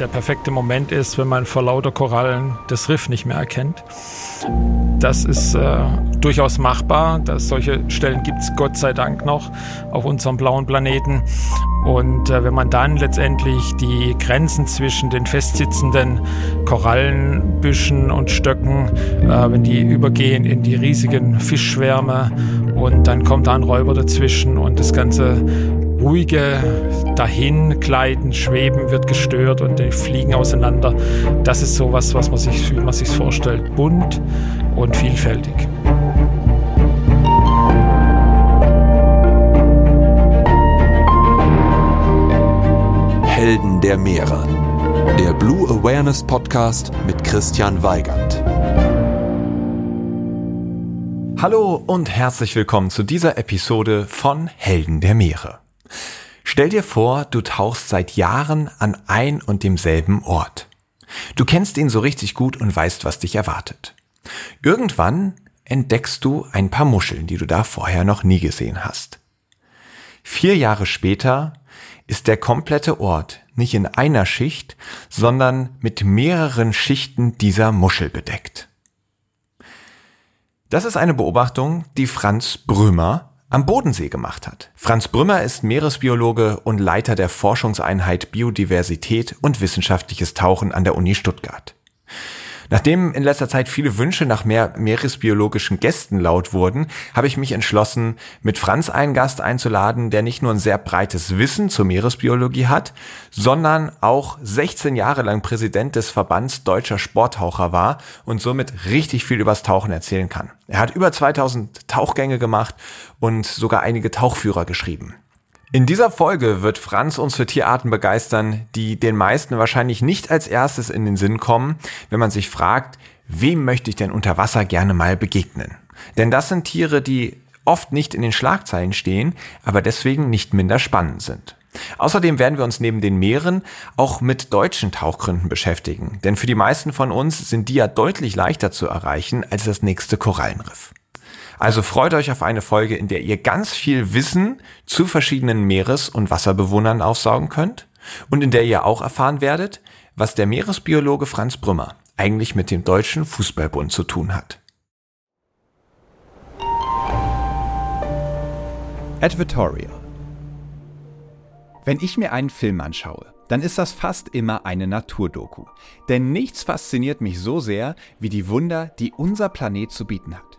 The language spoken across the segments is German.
der perfekte Moment ist, wenn man vor lauter Korallen das Riff nicht mehr erkennt. Das ist äh, durchaus machbar. Dass solche Stellen gibt es Gott sei Dank noch auf unserem blauen Planeten. Und äh, wenn man dann letztendlich die Grenzen zwischen den festsitzenden Korallenbüschen und Stöcken, äh, wenn die übergehen in die riesigen Fischschwärme und dann kommt da ein Räuber dazwischen und das Ganze ruhige Dahingleiten, Schweben wird gestört und die fliegen auseinander. Das ist sowas, was man sich, wie man sich vorstellt, bunt und vielfältig. Helden der Meere. Der Blue Awareness Podcast mit Christian Weigand. Hallo und herzlich willkommen zu dieser Episode von Helden der Meere. Stell dir vor, du tauchst seit Jahren an ein und demselben Ort. Du kennst ihn so richtig gut und weißt, was dich erwartet. Irgendwann entdeckst du ein paar Muscheln, die du da vorher noch nie gesehen hast. Vier Jahre später ist der komplette Ort nicht in einer Schicht, sondern mit mehreren Schichten dieser Muschel bedeckt. Das ist eine Beobachtung, die Franz Brümmer am Bodensee gemacht hat. Franz Brümmer ist Meeresbiologe und Leiter der Forschungseinheit Biodiversität und wissenschaftliches Tauchen an der Uni Stuttgart. Nachdem in letzter Zeit viele Wünsche nach mehr meeresbiologischen Gästen laut wurden, habe ich mich entschlossen, mit Franz einen Gast einzuladen, der nicht nur ein sehr breites Wissen zur Meeresbiologie hat, sondern auch 16 Jahre lang Präsident des Verbands deutscher Sporttaucher war und somit richtig viel übers Tauchen erzählen kann. Er hat über 2000 Tauchgänge gemacht und sogar einige Tauchführer geschrieben. In dieser Folge wird Franz uns für Tierarten begeistern, die den meisten wahrscheinlich nicht als erstes in den Sinn kommen, wenn man sich fragt, wem möchte ich denn unter Wasser gerne mal begegnen? Denn das sind Tiere, die oft nicht in den Schlagzeilen stehen, aber deswegen nicht minder spannend sind. Außerdem werden wir uns neben den Meeren auch mit deutschen Tauchgründen beschäftigen, denn für die meisten von uns sind die ja deutlich leichter zu erreichen als das nächste Korallenriff. Also freut euch auf eine Folge, in der ihr ganz viel Wissen zu verschiedenen Meeres- und Wasserbewohnern aufsaugen könnt und in der ihr auch erfahren werdet, was der Meeresbiologe Franz Brümmer eigentlich mit dem Deutschen Fußballbund zu tun hat. Advertorial Wenn ich mir einen Film anschaue, dann ist das fast immer eine Naturdoku. Denn nichts fasziniert mich so sehr wie die Wunder, die unser Planet zu bieten hat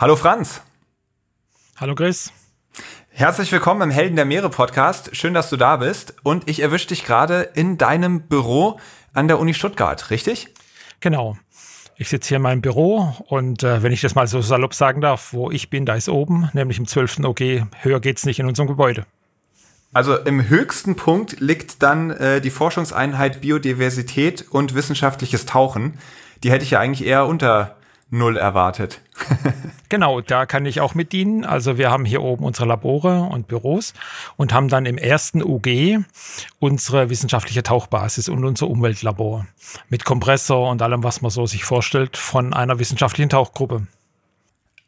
Hallo Franz. Hallo Chris. Herzlich willkommen im Helden der Meere Podcast. Schön, dass du da bist. Und ich erwische dich gerade in deinem Büro an der Uni Stuttgart, richtig? Genau. Ich sitze hier in meinem Büro und äh, wenn ich das mal so salopp sagen darf, wo ich bin, da ist oben, nämlich im 12. OG. Höher geht's nicht in unserem Gebäude. Also im höchsten Punkt liegt dann äh, die Forschungseinheit Biodiversität und wissenschaftliches Tauchen. Die hätte ich ja eigentlich eher unter null erwartet. genau, da kann ich auch mit dienen. Also wir haben hier oben unsere Labore und Büros und haben dann im ersten UG unsere wissenschaftliche Tauchbasis und unser Umweltlabor mit Kompressor und allem, was man so sich vorstellt von einer wissenschaftlichen Tauchgruppe.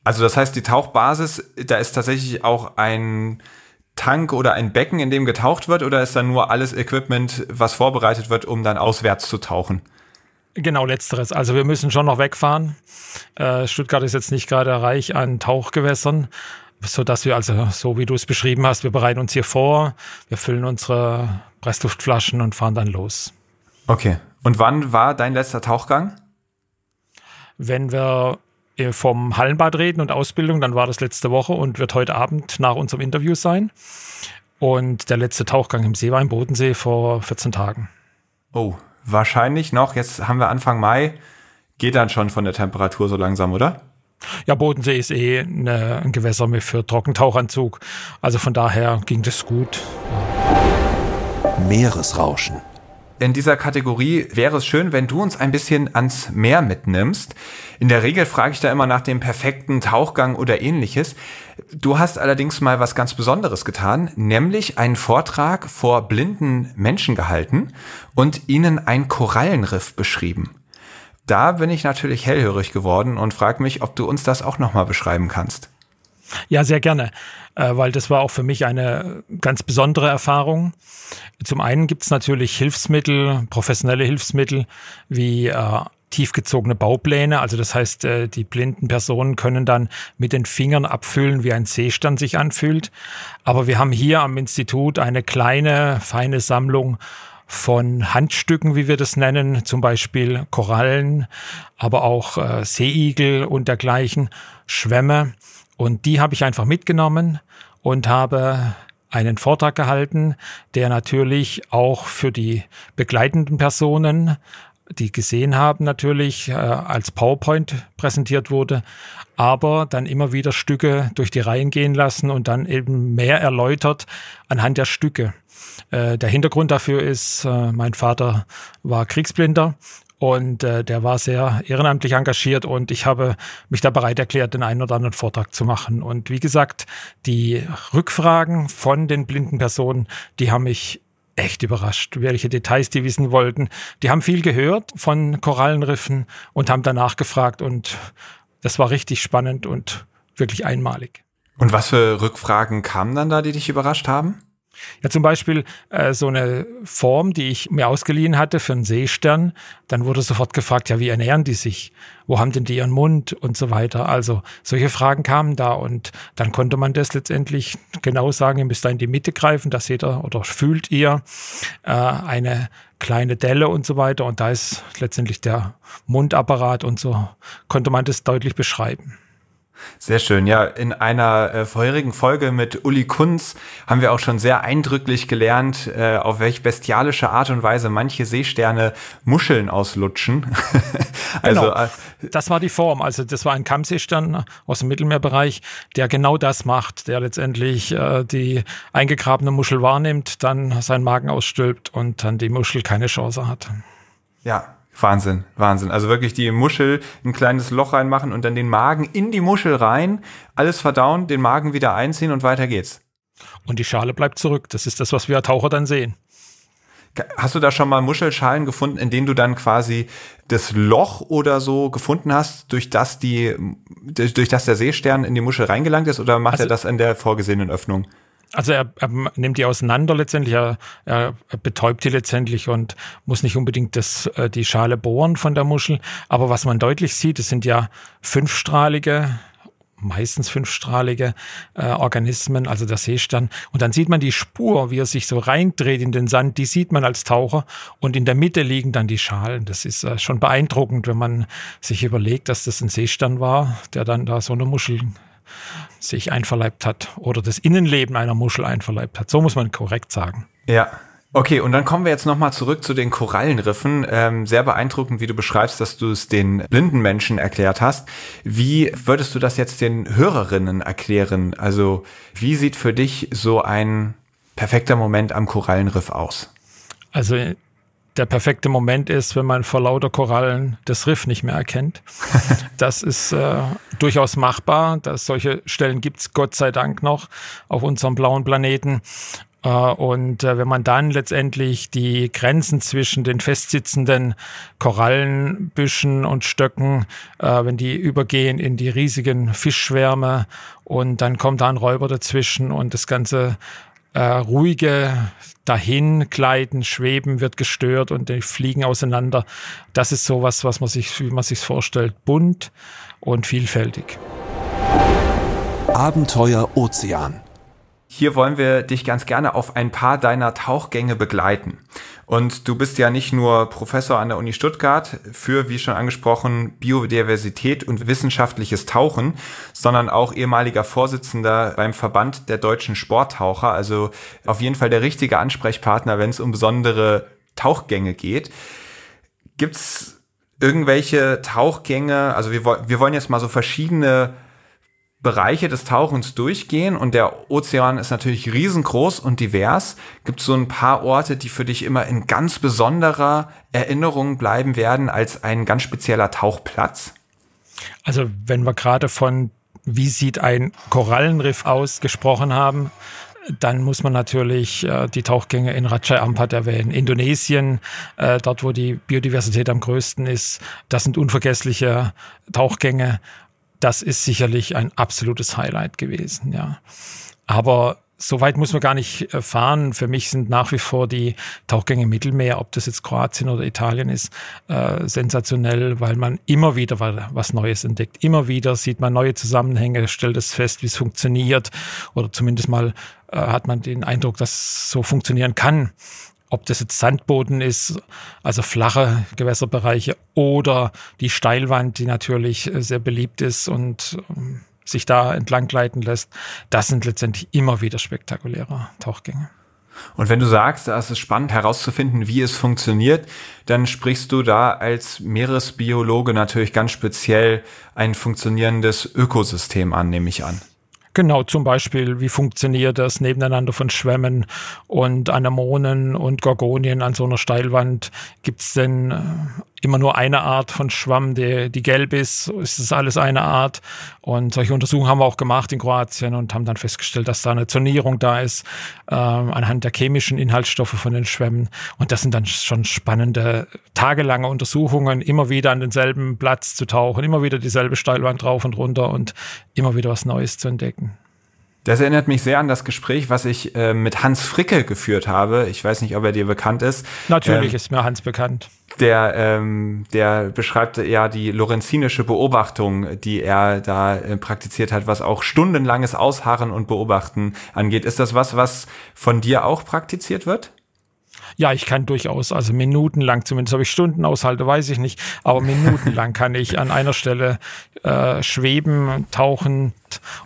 Also das heißt, die Tauchbasis, da ist tatsächlich auch ein Tank oder ein Becken, in dem getaucht wird, oder ist da nur alles Equipment, was vorbereitet wird, um dann auswärts zu tauchen? Genau, letzteres. Also wir müssen schon noch wegfahren. Äh, Stuttgart ist jetzt nicht gerade reich an Tauchgewässern, so dass wir also, so wie du es beschrieben hast, wir bereiten uns hier vor, wir füllen unsere Pressluftflaschen und fahren dann los. Okay. Und wann war dein letzter Tauchgang? Wenn wir vom Hallenbad reden und Ausbildung, dann war das letzte Woche und wird heute Abend nach unserem Interview sein. Und der letzte Tauchgang im See war im Bodensee vor 14 Tagen. Oh, wahrscheinlich noch. Jetzt haben wir Anfang Mai. Geht dann schon von der Temperatur so langsam, oder? Ja, Bodensee ist eh eine, ein Gewässer für Trockentauchanzug. Also von daher ging das gut. Meeresrauschen. In dieser Kategorie wäre es schön, wenn du uns ein bisschen ans Meer mitnimmst. In der Regel frage ich da immer nach dem perfekten Tauchgang oder ähnliches. Du hast allerdings mal was ganz Besonderes getan, nämlich einen Vortrag vor blinden Menschen gehalten und ihnen ein Korallenriff beschrieben. Da bin ich natürlich hellhörig geworden und frage mich, ob du uns das auch nochmal beschreiben kannst. Ja, sehr gerne, äh, weil das war auch für mich eine ganz besondere Erfahrung. Zum einen gibt es natürlich Hilfsmittel, professionelle Hilfsmittel wie äh, tiefgezogene Baupläne. Also das heißt, äh, die blinden Personen können dann mit den Fingern abfüllen, wie ein Seestand sich anfühlt. Aber wir haben hier am Institut eine kleine, feine Sammlung von Handstücken, wie wir das nennen, zum Beispiel Korallen, aber auch äh, Seeigel und dergleichen, Schwämme. Und die habe ich einfach mitgenommen und habe einen Vortrag gehalten, der natürlich auch für die begleitenden Personen, die gesehen haben, natürlich äh, als PowerPoint präsentiert wurde, aber dann immer wieder Stücke durch die Reihen gehen lassen und dann eben mehr erläutert anhand der Stücke. Äh, der Hintergrund dafür ist, äh, mein Vater war Kriegsblinder und äh, der war sehr ehrenamtlich engagiert und ich habe mich da bereit erklärt, den einen oder anderen Vortrag zu machen. Und wie gesagt, die Rückfragen von den blinden Personen, die haben mich echt überrascht, welche Details die wissen wollten. Die haben viel gehört von Korallenriffen und haben danach gefragt und das war richtig spannend und wirklich einmalig. Und was für Rückfragen kamen dann da, die dich überrascht haben? Ja, zum Beispiel äh, so eine Form, die ich mir ausgeliehen hatte für einen Seestern. Dann wurde sofort gefragt, ja, wie ernähren die sich? Wo haben denn die ihren Mund und so weiter? Also solche Fragen kamen da und dann konnte man das letztendlich genau sagen, ihr müsst da in die Mitte greifen, da seht ihr oder fühlt ihr äh, eine kleine Delle und so weiter. Und da ist letztendlich der Mundapparat und so konnte man das deutlich beschreiben. Sehr schön. Ja, in einer äh, vorherigen Folge mit Uli Kunz haben wir auch schon sehr eindrücklich gelernt, äh, auf welch bestialische Art und Weise manche Seesterne Muscheln auslutschen. also, genau. Äh, das war die Form. Also das war ein Kammseestern aus dem Mittelmeerbereich, der genau das macht, der letztendlich äh, die eingegrabene Muschel wahrnimmt, dann seinen Magen ausstülpt und dann die Muschel keine Chance hat. Ja, Wahnsinn, Wahnsinn. Also wirklich die Muschel ein kleines Loch reinmachen und dann den Magen in die Muschel rein, alles verdauen, den Magen wieder einziehen und weiter geht's. Und die Schale bleibt zurück. Das ist das, was wir Taucher dann sehen. Hast du da schon mal Muschelschalen gefunden, in denen du dann quasi das Loch oder so gefunden hast, durch das die, durch das der Seestern in die Muschel reingelangt ist, oder macht also, er das in der vorgesehenen Öffnung? Also er, er, nimmt die auseinander letztendlich, er, er, betäubt die letztendlich und muss nicht unbedingt das, äh, die Schale bohren von der Muschel. Aber was man deutlich sieht, es sind ja fünfstrahlige, meistens fünfstrahlige äh, Organismen, also der Seestern. Und dann sieht man die Spur, wie er sich so reindreht in den Sand, die sieht man als Taucher. Und in der Mitte liegen dann die Schalen. Das ist äh, schon beeindruckend, wenn man sich überlegt, dass das ein Seestern war, der dann da so eine Muschel sich einverleibt hat oder das Innenleben einer Muschel einverleibt hat. So muss man korrekt sagen. Ja. Okay, und dann kommen wir jetzt nochmal zurück zu den Korallenriffen. Ähm, sehr beeindruckend, wie du beschreibst, dass du es den blinden Menschen erklärt hast. Wie würdest du das jetzt den Hörerinnen erklären? Also, wie sieht für dich so ein perfekter Moment am Korallenriff aus? Also der perfekte Moment ist, wenn man vor lauter Korallen das Riff nicht mehr erkennt. Das ist äh, durchaus machbar. Dass solche Stellen gibt es Gott sei Dank noch auf unserem blauen Planeten. Äh, und äh, wenn man dann letztendlich die Grenzen zwischen den festsitzenden Korallenbüschen und Stöcken, äh, wenn die übergehen in die riesigen Fischschwärme und dann kommt da ein Räuber dazwischen und das ganze ruhige dahin gleiten, schweben wird gestört und die fliegen auseinander. Das ist sowas, was man sich, wie man sich vorstellt, bunt und vielfältig. Abenteuer Ozean. Hier wollen wir dich ganz gerne auf ein paar deiner Tauchgänge begleiten. Und du bist ja nicht nur Professor an der Uni Stuttgart für, wie schon angesprochen, Biodiversität und wissenschaftliches Tauchen, sondern auch ehemaliger Vorsitzender beim Verband der deutschen Sporttaucher. Also auf jeden Fall der richtige Ansprechpartner, wenn es um besondere Tauchgänge geht. Gibt's irgendwelche Tauchgänge? Also wir, wir wollen jetzt mal so verschiedene Bereiche des Tauchens durchgehen und der Ozean ist natürlich riesengroß und divers. Gibt es so ein paar Orte, die für dich immer in ganz besonderer Erinnerung bleiben werden als ein ganz spezieller Tauchplatz? Also wenn wir gerade von wie sieht ein Korallenriff aus gesprochen haben, dann muss man natürlich äh, die Tauchgänge in Raja Ampat erwähnen. Indonesien, äh, dort wo die Biodiversität am größten ist, das sind unvergessliche Tauchgänge das ist sicherlich ein absolutes Highlight gewesen, ja. Aber so weit muss man gar nicht äh, fahren. Für mich sind nach wie vor die Tauchgänge im Mittelmeer, ob das jetzt Kroatien oder Italien ist, äh, sensationell, weil man immer wieder was Neues entdeckt. Immer wieder sieht man neue Zusammenhänge, stellt es fest, wie es funktioniert oder zumindest mal äh, hat man den Eindruck, dass es so funktionieren kann ob das jetzt Sandboden ist, also flache Gewässerbereiche oder die Steilwand, die natürlich äh, sehr beliebt ist und ähm, sich da entlang gleiten lässt, das sind letztendlich immer wieder spektakuläre Tauchgänge. Und wenn du sagst, es ist spannend herauszufinden, wie es funktioniert, dann sprichst du da als Meeresbiologe natürlich ganz speziell ein funktionierendes Ökosystem an, nehme ich an. Genau, zum Beispiel, wie funktioniert das Nebeneinander von Schwämmen und Anemonen und Gorgonien an so einer Steilwand? Gibt es denn äh, immer nur eine Art von Schwamm, die, die gelb ist, ist es alles eine Art. Und solche Untersuchungen haben wir auch gemacht in Kroatien und haben dann festgestellt, dass da eine Zonierung da ist, äh, anhand der chemischen Inhaltsstoffe von den Schwämmen. Und das sind dann schon spannende, tagelange Untersuchungen, immer wieder an denselben Platz zu tauchen, immer wieder dieselbe Steilwand drauf und runter und immer wieder was Neues zu entdecken. Das erinnert mich sehr an das Gespräch, was ich äh, mit Hans Fricke geführt habe. Ich weiß nicht, ob er dir bekannt ist. Natürlich ähm, ist mir Hans bekannt. Der, ähm, der beschreibt ja die lorenzinische Beobachtung, die er da äh, praktiziert hat, was auch stundenlanges Ausharren und Beobachten angeht. Ist das was, was von dir auch praktiziert wird? Ja, ich kann durchaus, also minutenlang, zumindest ob ich Stunden aushalte, weiß ich nicht, aber minutenlang kann ich an einer Stelle äh, schweben, tauchen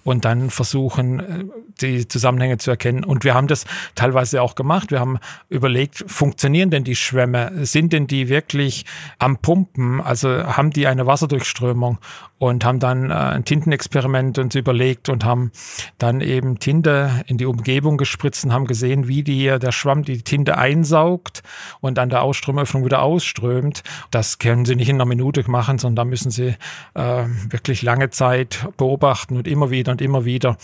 und dann versuchen, äh, die Zusammenhänge zu erkennen. Und wir haben das teilweise auch gemacht. Wir haben überlegt, funktionieren denn die Schwämme? Sind denn die wirklich am Pumpen? Also haben die eine Wasserdurchströmung? Und haben dann äh, ein Tintenexperiment uns überlegt und haben dann eben Tinte in die Umgebung gespritzt und haben gesehen, wie die, der Schwamm die Tinte einsaugt und an der Ausströmöffnung wieder ausströmt. Das können sie nicht in einer Minute machen, sondern da müssen sie äh, wirklich lange Zeit beobachten und immer wieder und immer wieder,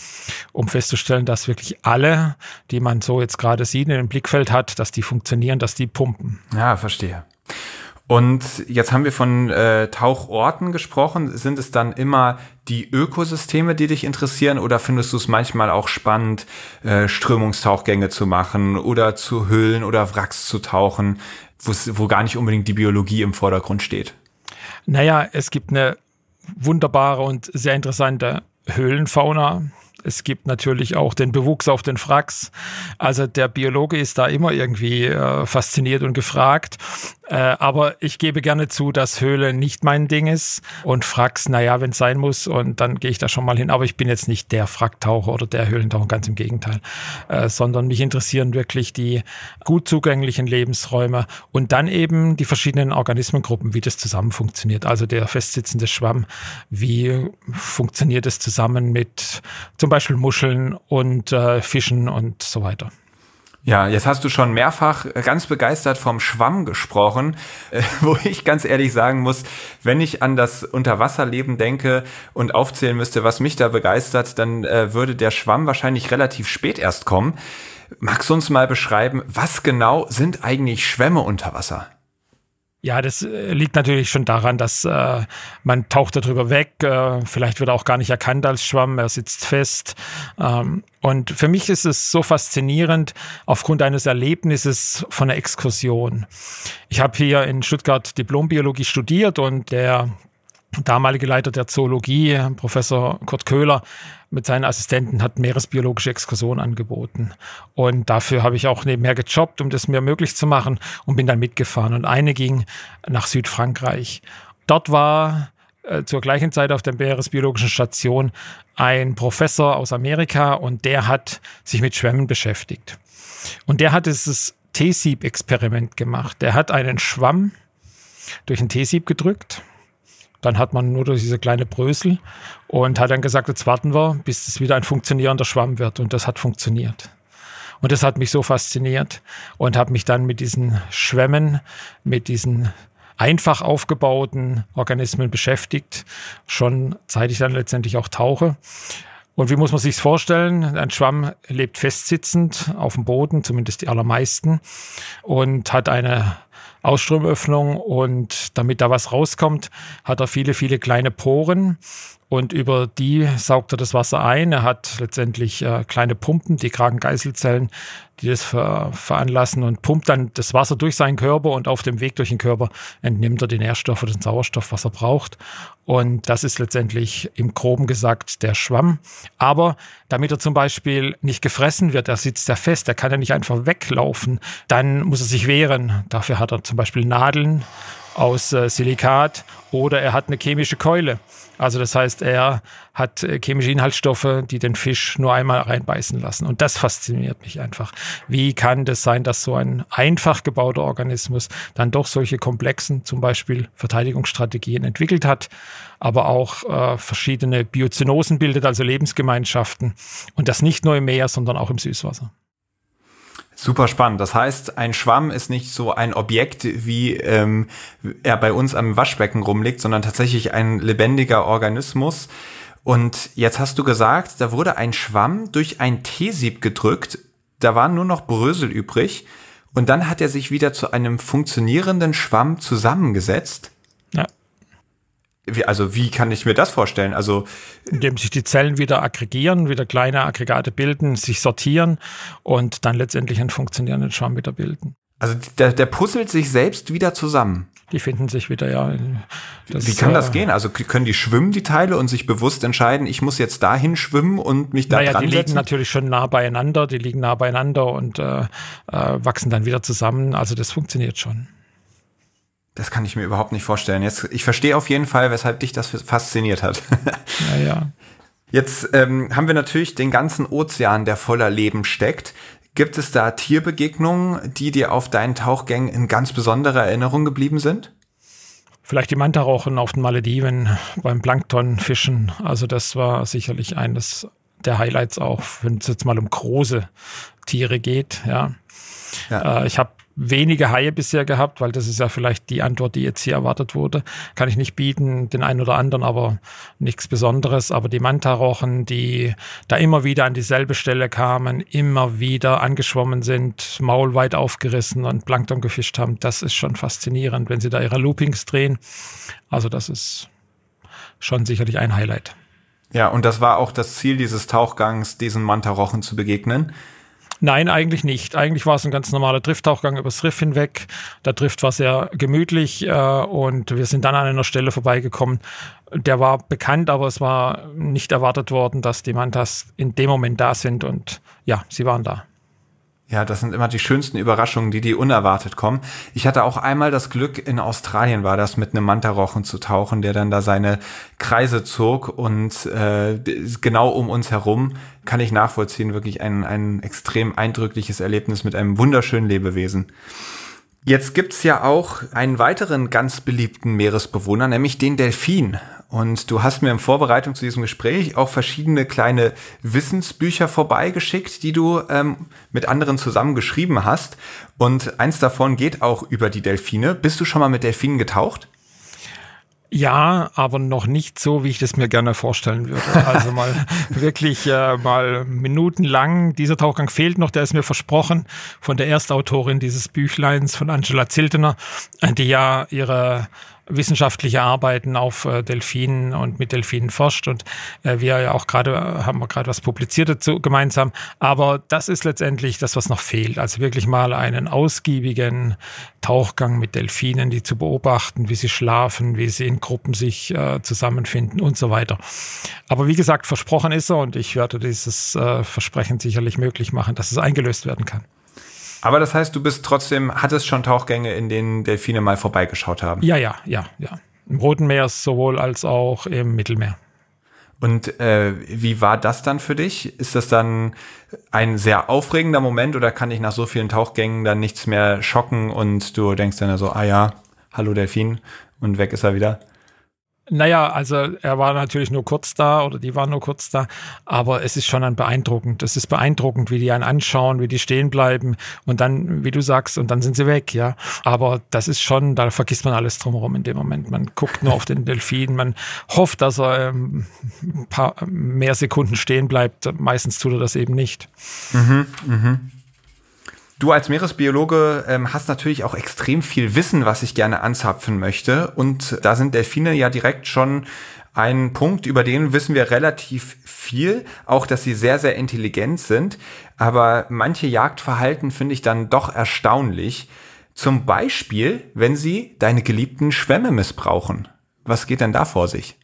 um festzustellen, dass wirklich alle, die man so jetzt gerade sieht, in dem Blickfeld hat, dass die funktionieren, dass die pumpen. Ja, verstehe. Und jetzt haben wir von äh, Tauchorten gesprochen. Sind es dann immer die Ökosysteme, die dich interessieren, oder findest du es manchmal auch spannend, äh, Strömungstauchgänge zu machen oder zu Höhlen oder Wracks zu tauchen, wo gar nicht unbedingt die Biologie im Vordergrund steht? Naja, es gibt eine wunderbare und sehr interessante Höhlenfauna. Es gibt natürlich auch den Bewuchs auf den Fracks. Also der Biologe ist da immer irgendwie äh, fasziniert und gefragt. Äh, aber ich gebe gerne zu, dass Höhle nicht mein Ding ist und Fracks, naja, wenn es sein muss und dann gehe ich da schon mal hin. Aber ich bin jetzt nicht der Fracktaucher oder der Höhlentaucher, ganz im Gegenteil, äh, sondern mich interessieren wirklich die gut zugänglichen Lebensräume und dann eben die verschiedenen Organismengruppen, wie das zusammen funktioniert. Also der festsitzende Schwamm, wie funktioniert es zusammen mit zum Beispiel Muscheln und äh, Fischen und so weiter. Ja, jetzt hast du schon mehrfach ganz begeistert vom Schwamm gesprochen, äh, wo ich ganz ehrlich sagen muss, wenn ich an das Unterwasserleben denke und aufzählen müsste, was mich da begeistert, dann äh, würde der Schwamm wahrscheinlich relativ spät erst kommen. Magst du uns mal beschreiben, was genau sind eigentlich Schwämme unter Wasser? Ja, das äh, liegt natürlich schon daran, dass äh, man taucht darüber weg. Äh, vielleicht wird er auch gar nicht erkannt als Schwamm, er sitzt fest. Ähm, und für mich ist es so faszinierend aufgrund eines Erlebnisses von einer Exkursion. Ich habe hier in Stuttgart Diplombiologie studiert und der damalige Leiter der Zoologie, Professor Kurt Köhler, mit seinen Assistenten hat meeresbiologische Exkursion angeboten. Und dafür habe ich auch nebenher gejobbt, um das mir möglich zu machen und bin dann mitgefahren. Und eine ging nach Südfrankreich. Dort war äh, zur gleichen Zeit auf der meeresbiologischen Station ein Professor aus Amerika und der hat sich mit Schwämmen beschäftigt. Und der hat dieses T-Sieb-Experiment gemacht. Der hat einen Schwamm durch ein T-Sieb gedrückt dann hat man nur diese kleine Brösel und hat dann gesagt, jetzt warten wir, bis es wieder ein funktionierender Schwamm wird. Und das hat funktioniert. Und das hat mich so fasziniert und habe mich dann mit diesen Schwämmen, mit diesen einfach aufgebauten Organismen beschäftigt, schon seit ich dann letztendlich auch tauche. Und wie muss man sich vorstellen? Ein Schwamm lebt festsitzend auf dem Boden, zumindest die allermeisten, und hat eine Ausströmöffnung. Und damit da was rauskommt, hat er viele, viele kleine Poren und über die saugt er das Wasser ein. Er hat letztendlich äh, kleine Pumpen, die Kragengeißelzellen, die das ver veranlassen und pumpt dann das Wasser durch seinen Körper und auf dem Weg durch den Körper entnimmt er die Nährstoffe, den Sauerstoff, was er braucht. Und das ist letztendlich im Groben gesagt der Schwamm. Aber damit er zum Beispiel nicht gefressen wird, er sitzt ja fest, er kann ja nicht einfach weglaufen, dann muss er sich wehren. Dafür hat er zum Beispiel Nadeln aus äh, Silikat oder er hat eine chemische Keule. Also das heißt, er hat äh, chemische Inhaltsstoffe, die den Fisch nur einmal reinbeißen lassen. Und das fasziniert mich einfach. Wie kann das sein, dass so ein einfach gebauter Organismus dann doch solche komplexen, zum Beispiel Verteidigungsstrategien entwickelt hat, aber auch äh, verschiedene Biozenosen bildet, also Lebensgemeinschaften. Und das nicht nur im Meer, sondern auch im Süßwasser. Super spannend. Das heißt, ein Schwamm ist nicht so ein Objekt, wie ähm, er bei uns am Waschbecken rumliegt, sondern tatsächlich ein lebendiger Organismus. Und jetzt hast du gesagt, da wurde ein Schwamm durch ein T-Sieb gedrückt. Da waren nur noch Brösel übrig. Und dann hat er sich wieder zu einem funktionierenden Schwamm zusammengesetzt. Wie, also wie kann ich mir das vorstellen? Also indem sich die Zellen wieder aggregieren, wieder kleine Aggregate bilden, sich sortieren und dann letztendlich einen funktionierenden Schwamm wieder bilden. Also der, der puzzelt sich selbst wieder zusammen. Die finden sich wieder, ja. Das, Wie kann das äh, gehen? Also können die schwimmen, die Teile, und sich bewusst entscheiden, ich muss jetzt dahin schwimmen und mich da naja, dran die liegen natürlich schon nah beieinander, die liegen nah beieinander und äh, äh, wachsen dann wieder zusammen. Also das funktioniert schon. Das kann ich mir überhaupt nicht vorstellen. Jetzt, ich verstehe auf jeden Fall, weshalb dich das fasziniert hat. Naja. Jetzt ähm, haben wir natürlich den ganzen Ozean, der voller Leben steckt. Gibt es da Tierbegegnungen, die dir auf deinen Tauchgängen in ganz besonderer Erinnerung geblieben sind? Vielleicht die Mantarochen auf den Malediven beim Planktonfischen. Also das war sicherlich eines der Highlights auch, wenn es jetzt mal um große Tiere geht. Ja, ja. Äh, ich habe wenige Haie bisher gehabt, weil das ist ja vielleicht die Antwort, die jetzt hier erwartet wurde. Kann ich nicht bieten, den einen oder anderen, aber nichts Besonderes. Aber die Mantarochen, die da immer wieder an dieselbe Stelle kamen, immer wieder angeschwommen sind, Maul weit aufgerissen und Plankton gefischt haben, das ist schon faszinierend, wenn sie da ihre Loopings drehen. Also das ist schon sicherlich ein Highlight. Ja, und das war auch das Ziel dieses Tauchgangs, diesen Mantarochen zu begegnen. Nein, eigentlich nicht. Eigentlich war es ein ganz normaler Drifttauchgang übers Riff hinweg. Der Drift war sehr gemütlich äh, und wir sind dann an einer Stelle vorbeigekommen. Der war bekannt, aber es war nicht erwartet worden, dass die Mantas in dem Moment da sind und ja, sie waren da. Ja, das sind immer die schönsten Überraschungen, die die unerwartet kommen. Ich hatte auch einmal das Glück, in Australien war das, mit einem Mantarochen zu tauchen, der dann da seine Kreise zog und äh, genau um uns herum kann ich nachvollziehen, wirklich ein, ein extrem eindrückliches Erlebnis mit einem wunderschönen Lebewesen. Jetzt gibt's ja auch einen weiteren ganz beliebten Meeresbewohner, nämlich den Delfin. und du hast mir in Vorbereitung zu diesem Gespräch auch verschiedene kleine Wissensbücher vorbeigeschickt, die du ähm, mit anderen zusammen geschrieben hast. Und eins davon geht auch über die Delfine. Bist du schon mal mit Delfinen getaucht? Ja, aber noch nicht so, wie ich das mir gerne vorstellen würde. Also mal wirklich äh, mal minutenlang. Dieser Tauchgang fehlt noch, der ist mir versprochen von der Erstautorin dieses Büchleins, von Angela Ziltener, die ja ihre wissenschaftliche Arbeiten auf äh, Delfinen und mit Delfinen forscht und äh, wir ja auch gerade äh, haben wir gerade was publiziert dazu gemeinsam. Aber das ist letztendlich das, was noch fehlt. Also wirklich mal einen ausgiebigen Tauchgang mit Delfinen, die zu beobachten, wie sie schlafen, wie sie in Gruppen sich äh, zusammenfinden und so weiter. Aber wie gesagt, versprochen ist er und ich werde dieses äh, Versprechen sicherlich möglich machen, dass es eingelöst werden kann. Aber das heißt, du bist trotzdem, hattest schon Tauchgänge, in denen Delfine mal vorbeigeschaut haben? Ja, ja, ja, ja. Im Roten Meer sowohl als auch im Mittelmeer. Und äh, wie war das dann für dich? Ist das dann ein sehr aufregender Moment oder kann dich nach so vielen Tauchgängen dann nichts mehr schocken und du denkst dann so, ah ja, hallo Delfin und weg ist er wieder? Naja, also er war natürlich nur kurz da oder die waren nur kurz da, aber es ist schon ein beeindruckend. Es ist beeindruckend, wie die einen anschauen, wie die stehen bleiben und dann, wie du sagst, und dann sind sie weg, ja. Aber das ist schon, da vergisst man alles drumherum in dem Moment. Man guckt nur auf den Delfin, man hofft, dass er ähm, ein paar mehr Sekunden stehen bleibt. Meistens tut er das eben nicht. Mhm, mhm. Du als Meeresbiologe ähm, hast natürlich auch extrem viel Wissen, was ich gerne anzapfen möchte. Und da sind Delfine ja direkt schon ein Punkt, über den wissen wir relativ viel, auch dass sie sehr, sehr intelligent sind. Aber manche Jagdverhalten finde ich dann doch erstaunlich. Zum Beispiel, wenn sie deine geliebten Schwämme missbrauchen. Was geht denn da vor sich?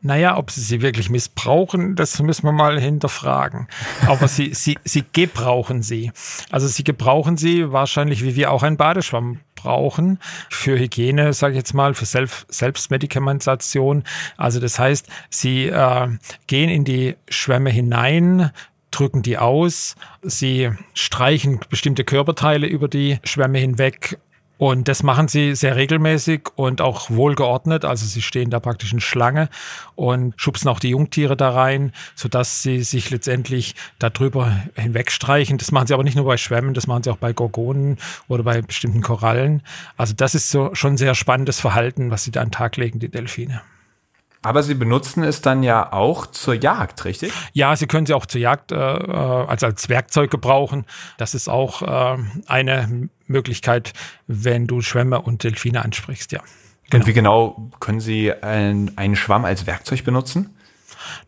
Naja, ob sie sie wirklich missbrauchen, das müssen wir mal hinterfragen. Aber sie, sie, sie gebrauchen sie. Also sie gebrauchen sie wahrscheinlich, wie wir auch einen Badeschwamm brauchen für Hygiene, sage ich jetzt mal, für Selbst Selbstmedikamentation. Also das heißt, sie äh, gehen in die Schwämme hinein, drücken die aus, sie streichen bestimmte Körperteile über die Schwämme hinweg und das machen sie sehr regelmäßig und auch wohlgeordnet. Also sie stehen da praktisch in Schlange und schubsen auch die Jungtiere da rein, sodass sie sich letztendlich darüber hinwegstreichen. Das machen sie aber nicht nur bei Schwämmen, das machen sie auch bei Gorgonen oder bei bestimmten Korallen. Also das ist so schon sehr spannendes Verhalten, was sie da an den Tag legen, die Delfine. Aber Sie benutzen es dann ja auch zur Jagd, richtig? Ja, Sie können sie auch zur Jagd äh, also als Werkzeug gebrauchen. Das ist auch äh, eine Möglichkeit, wenn du Schwämme und Delfine ansprichst, ja. Genau. Und wie genau können Sie einen, einen Schwamm als Werkzeug benutzen?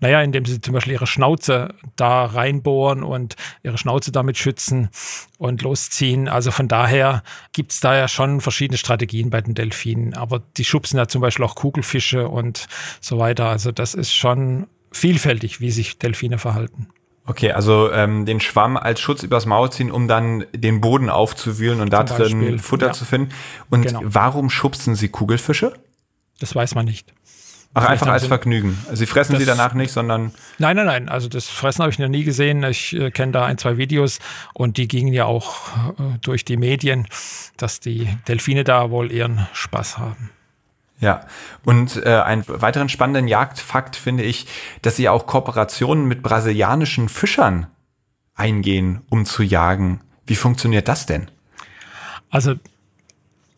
Naja, indem sie zum Beispiel ihre Schnauze da reinbohren und ihre Schnauze damit schützen und losziehen. Also von daher gibt es da ja schon verschiedene Strategien bei den Delfinen. Aber die schubsen ja zum Beispiel auch Kugelfische und so weiter. Also das ist schon vielfältig, wie sich Delfine verhalten. Okay, also ähm, den Schwamm als Schutz übers Maul ziehen, um dann den Boden aufzuwühlen und da drin Futter ja. zu finden. Und genau. warum schubsen sie Kugelfische? Das weiß man nicht. Ach, einfach als Vergnügen. Also sie fressen das, sie danach nicht, sondern. Nein, nein, nein. Also das Fressen habe ich noch nie gesehen. Ich äh, kenne da ein, zwei Videos und die gingen ja auch äh, durch die Medien, dass die Delfine da wohl ihren Spaß haben. Ja, und äh, einen weiteren spannenden Jagdfakt finde ich, dass sie auch Kooperationen mit brasilianischen Fischern eingehen, um zu jagen. Wie funktioniert das denn? Also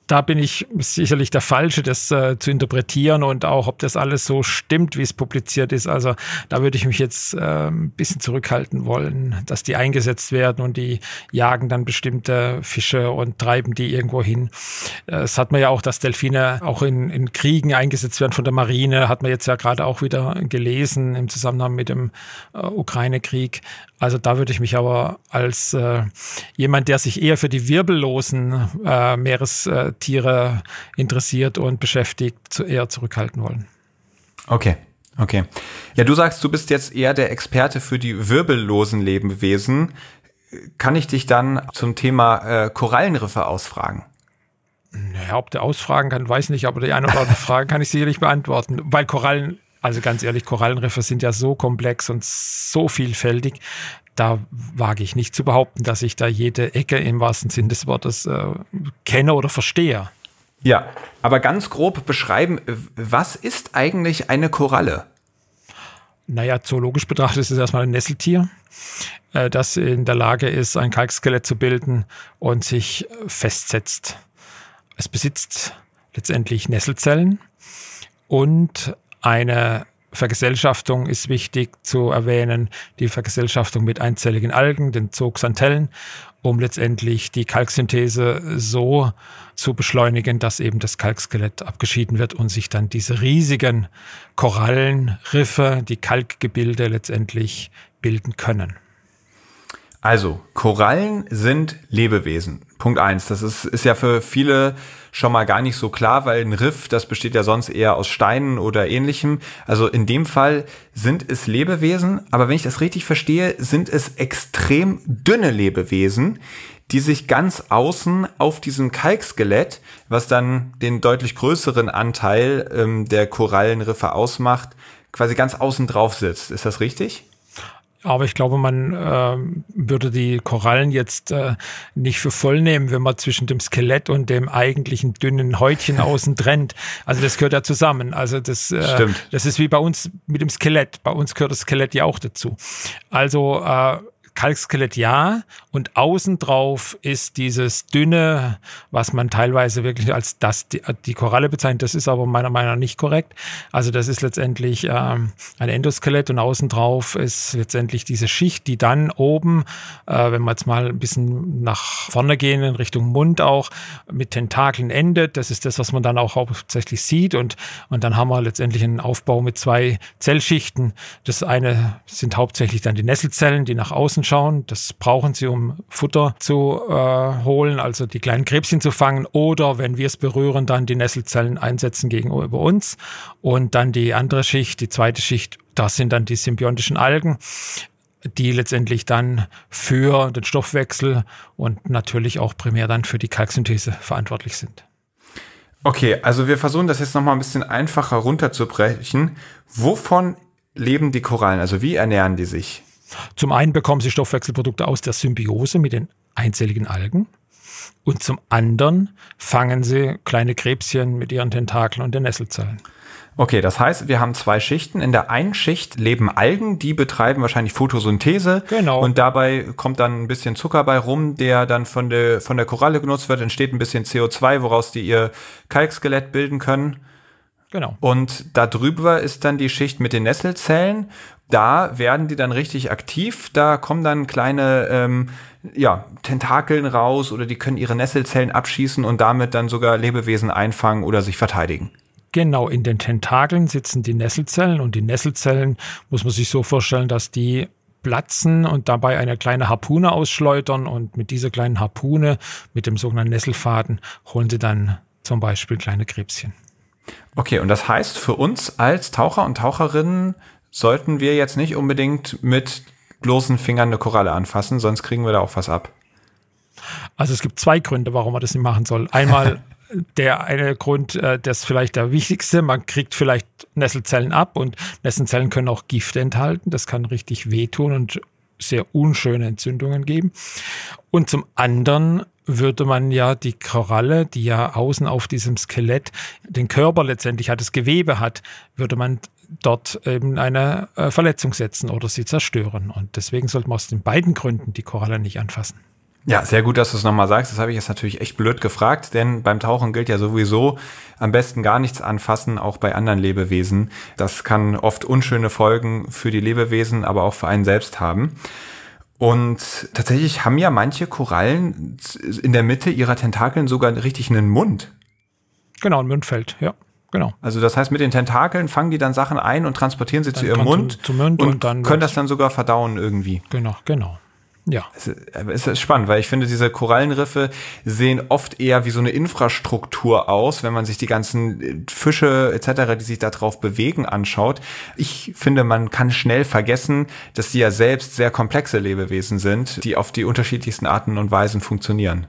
da bin ich sicherlich der Falsche, das äh, zu interpretieren und auch, ob das alles so stimmt, wie es publiziert ist. Also da würde ich mich jetzt äh, ein bisschen zurückhalten wollen, dass die eingesetzt werden und die jagen dann bestimmte Fische und treiben die irgendwo hin. Es hat man ja auch, dass Delfine auch in, in Kriegen eingesetzt werden von der Marine, hat man jetzt ja gerade auch wieder gelesen im Zusammenhang mit dem äh, Ukraine-Krieg. Also da würde ich mich aber als äh, jemand, der sich eher für die wirbellosen äh, Meerestiere interessiert und beschäftigt, zu, eher zurückhalten wollen. Okay. Okay. Ja, du sagst, du bist jetzt eher der Experte für die wirbellosen Lebewesen. Kann ich dich dann zum Thema äh, Korallenriffe ausfragen? Naja, ob der ausfragen kann, weiß nicht, aber die eine oder andere Frage kann ich sicherlich beantworten. Weil Korallen also ganz ehrlich, Korallenriffe sind ja so komplex und so vielfältig. Da wage ich nicht zu behaupten, dass ich da jede Ecke im wahrsten Sinn des Wortes äh, kenne oder verstehe. Ja, aber ganz grob beschreiben, was ist eigentlich eine Koralle? Naja, zoologisch betrachtet ist es erstmal ein Nesseltier, äh, das in der Lage ist, ein Kalkskelett zu bilden und sich festsetzt. Es besitzt letztendlich Nesselzellen und eine Vergesellschaftung ist wichtig zu erwähnen, die Vergesellschaftung mit einzelligen Algen, den Zooxanthellen, um letztendlich die Kalksynthese so zu beschleunigen, dass eben das Kalkskelett abgeschieden wird und sich dann diese riesigen Korallenriffe, die Kalkgebilde letztendlich bilden können. Also, Korallen sind Lebewesen. Punkt eins. Das ist, ist ja für viele schon mal gar nicht so klar, weil ein Riff, das besteht ja sonst eher aus Steinen oder ähnlichem. Also in dem Fall sind es Lebewesen, aber wenn ich das richtig verstehe, sind es extrem dünne Lebewesen, die sich ganz außen auf diesem Kalkskelett, was dann den deutlich größeren Anteil ähm, der Korallenriffe ausmacht, quasi ganz außen drauf sitzt. Ist das richtig? Aber ich glaube, man äh, würde die Korallen jetzt äh, nicht für voll nehmen, wenn man zwischen dem Skelett und dem eigentlichen dünnen Häutchen außen trennt. Also das gehört ja zusammen. Also das, äh, das ist wie bei uns mit dem Skelett. Bei uns gehört das Skelett ja auch dazu. Also äh, Kalkskelett ja und außen drauf ist dieses dünne, was man teilweise wirklich als das die, die Koralle bezeichnet. Das ist aber meiner Meinung nach nicht korrekt. Also das ist letztendlich ähm, ein Endoskelett und außen drauf ist letztendlich diese Schicht, die dann oben, äh, wenn wir jetzt mal ein bisschen nach vorne gehen in Richtung Mund auch mit Tentakeln endet. Das ist das, was man dann auch hauptsächlich sieht und und dann haben wir letztendlich einen Aufbau mit zwei Zellschichten. Das eine sind hauptsächlich dann die Nesselzellen, die nach außen Pflanzen schauen. Das brauchen sie, um Futter zu äh, holen, also die kleinen Krebschen zu fangen. Oder wenn wir es berühren, dann die Nesselzellen einsetzen gegenüber uns. Und dann die andere Schicht, die zweite Schicht, das sind dann die symbiontischen Algen die letztendlich dann für den Stoffwechsel und natürlich auch primär dann für die Kalksynthese verantwortlich sind. Okay, also wir versuchen das jetzt nochmal ein bisschen einfacher runterzubrechen. Wovon leben die Korallen? Also wie ernähren die sich? Zum einen bekommen sie Stoffwechselprodukte aus der Symbiose mit den einzelligen Algen und zum anderen fangen sie kleine Krebschen mit ihren Tentakeln und den Nesselzellen. Okay, das heißt, wir haben zwei Schichten. In der einen Schicht leben Algen, die betreiben wahrscheinlich Photosynthese. Genau. Und dabei kommt dann ein bisschen Zucker bei rum, der dann von der, von der Koralle genutzt wird, entsteht ein bisschen CO2, woraus die ihr Kalkskelett bilden können. Genau. Und da drüber ist dann die Schicht mit den Nesselzellen. Da werden die dann richtig aktiv. Da kommen dann kleine ähm, ja, Tentakeln raus oder die können ihre Nesselzellen abschießen und damit dann sogar Lebewesen einfangen oder sich verteidigen. Genau, in den Tentakeln sitzen die Nesselzellen und die Nesselzellen muss man sich so vorstellen, dass die platzen und dabei eine kleine Harpune ausschleudern und mit dieser kleinen Harpune, mit dem sogenannten Nesselfaden, holen sie dann zum Beispiel kleine Krebschen. Okay, und das heißt für uns als Taucher und Taucherinnen sollten wir jetzt nicht unbedingt mit bloßen Fingern eine Koralle anfassen, sonst kriegen wir da auch was ab. Also es gibt zwei Gründe, warum man das nicht machen soll. Einmal der eine Grund, äh, das vielleicht der wichtigste, man kriegt vielleicht Nesselzellen ab und Nesselzellen können auch Gift enthalten. Das kann richtig wehtun und sehr unschöne Entzündungen geben. Und zum anderen würde man ja die Koralle, die ja außen auf diesem Skelett den Körper letztendlich hat, das Gewebe hat, würde man dort eben eine äh, Verletzung setzen oder sie zerstören. Und deswegen sollte man aus den beiden Gründen die Koralle nicht anfassen. Ja, sehr gut, dass du es nochmal sagst. Das habe ich jetzt natürlich echt blöd gefragt, denn beim Tauchen gilt ja sowieso am besten gar nichts anfassen, auch bei anderen Lebewesen. Das kann oft unschöne Folgen für die Lebewesen, aber auch für einen selbst haben. Und tatsächlich haben ja manche Korallen in der Mitte ihrer Tentakeln sogar richtig einen Mund. Genau, ein Mundfeld, ja. Genau. Also das heißt, mit den Tentakeln fangen die dann Sachen ein und transportieren sie dann zu ihrem Mund, zu, Mund und, und dann können das dann sogar verdauen irgendwie. Genau, genau. Ja. Es ist spannend, weil ich finde, diese Korallenriffe sehen oft eher wie so eine Infrastruktur aus, wenn man sich die ganzen äh, Fische etc., die sich da drauf bewegen, anschaut. Ich finde, man kann schnell vergessen, dass die ja selbst sehr komplexe Lebewesen sind, die auf die unterschiedlichsten Arten und Weisen funktionieren.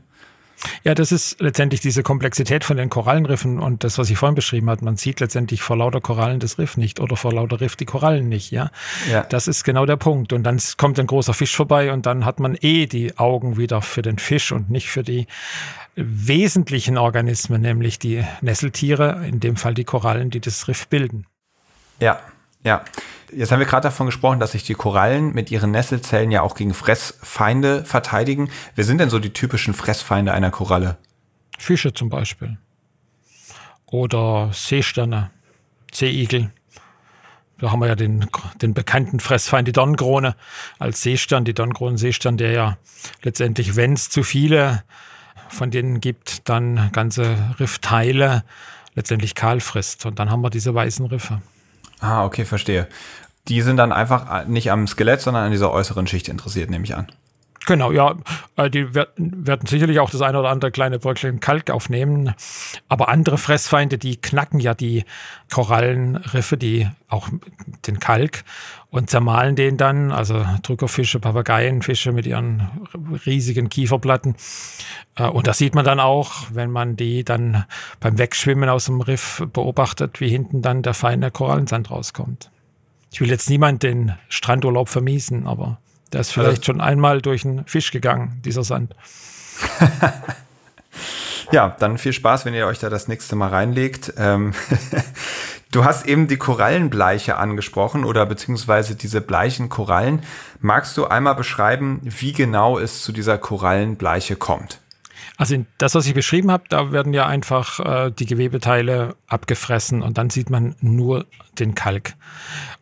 Ja, das ist letztendlich diese Komplexität von den Korallenriffen und das, was ich vorhin beschrieben habe. Man sieht letztendlich vor lauter Korallen das Riff nicht oder vor lauter Riff die Korallen nicht. Ja? ja, das ist genau der Punkt. Und dann kommt ein großer Fisch vorbei und dann hat man eh die Augen wieder für den Fisch und nicht für die wesentlichen Organismen, nämlich die Nesseltiere, in dem Fall die Korallen, die das Riff bilden. Ja, ja. Jetzt haben wir gerade davon gesprochen, dass sich die Korallen mit ihren Nesselzellen ja auch gegen Fressfeinde verteidigen. Wer sind denn so die typischen Fressfeinde einer Koralle? Fische zum Beispiel. Oder Seesterne, Seeigel. Da haben wir ja den, den bekannten Fressfeind, die Dornkrone als Seestern, die Dornkronenseestern, der ja letztendlich, wenn es zu viele von denen gibt, dann ganze Riffteile letztendlich kahl frisst. Und dann haben wir diese weißen Riffe. Ah, okay, verstehe. Die sind dann einfach nicht am Skelett, sondern an dieser äußeren Schicht interessiert, nehme ich an. Genau, ja, äh, die werden sicherlich auch das eine oder andere kleine Bröckchen Kalk aufnehmen. Aber andere Fressfeinde, die knacken ja die Korallenriffe, die auch den Kalk und zermahlen den dann. Also Drückerfische, Papageienfische mit ihren riesigen Kieferplatten. Äh, und das sieht man dann auch, wenn man die dann beim Wegschwimmen aus dem Riff beobachtet, wie hinten dann der feine Korallensand rauskommt. Ich will jetzt niemand den Strandurlaub vermiesen, aber der ist vielleicht also, schon einmal durch einen Fisch gegangen, dieser Sand. ja, dann viel Spaß, wenn ihr euch da das nächste Mal reinlegt. Ähm du hast eben die Korallenbleiche angesprochen oder beziehungsweise diese bleichen Korallen. Magst du einmal beschreiben, wie genau es zu dieser Korallenbleiche kommt? Also das, was ich beschrieben habe, da werden ja einfach äh, die Gewebeteile abgefressen und dann sieht man nur den Kalk.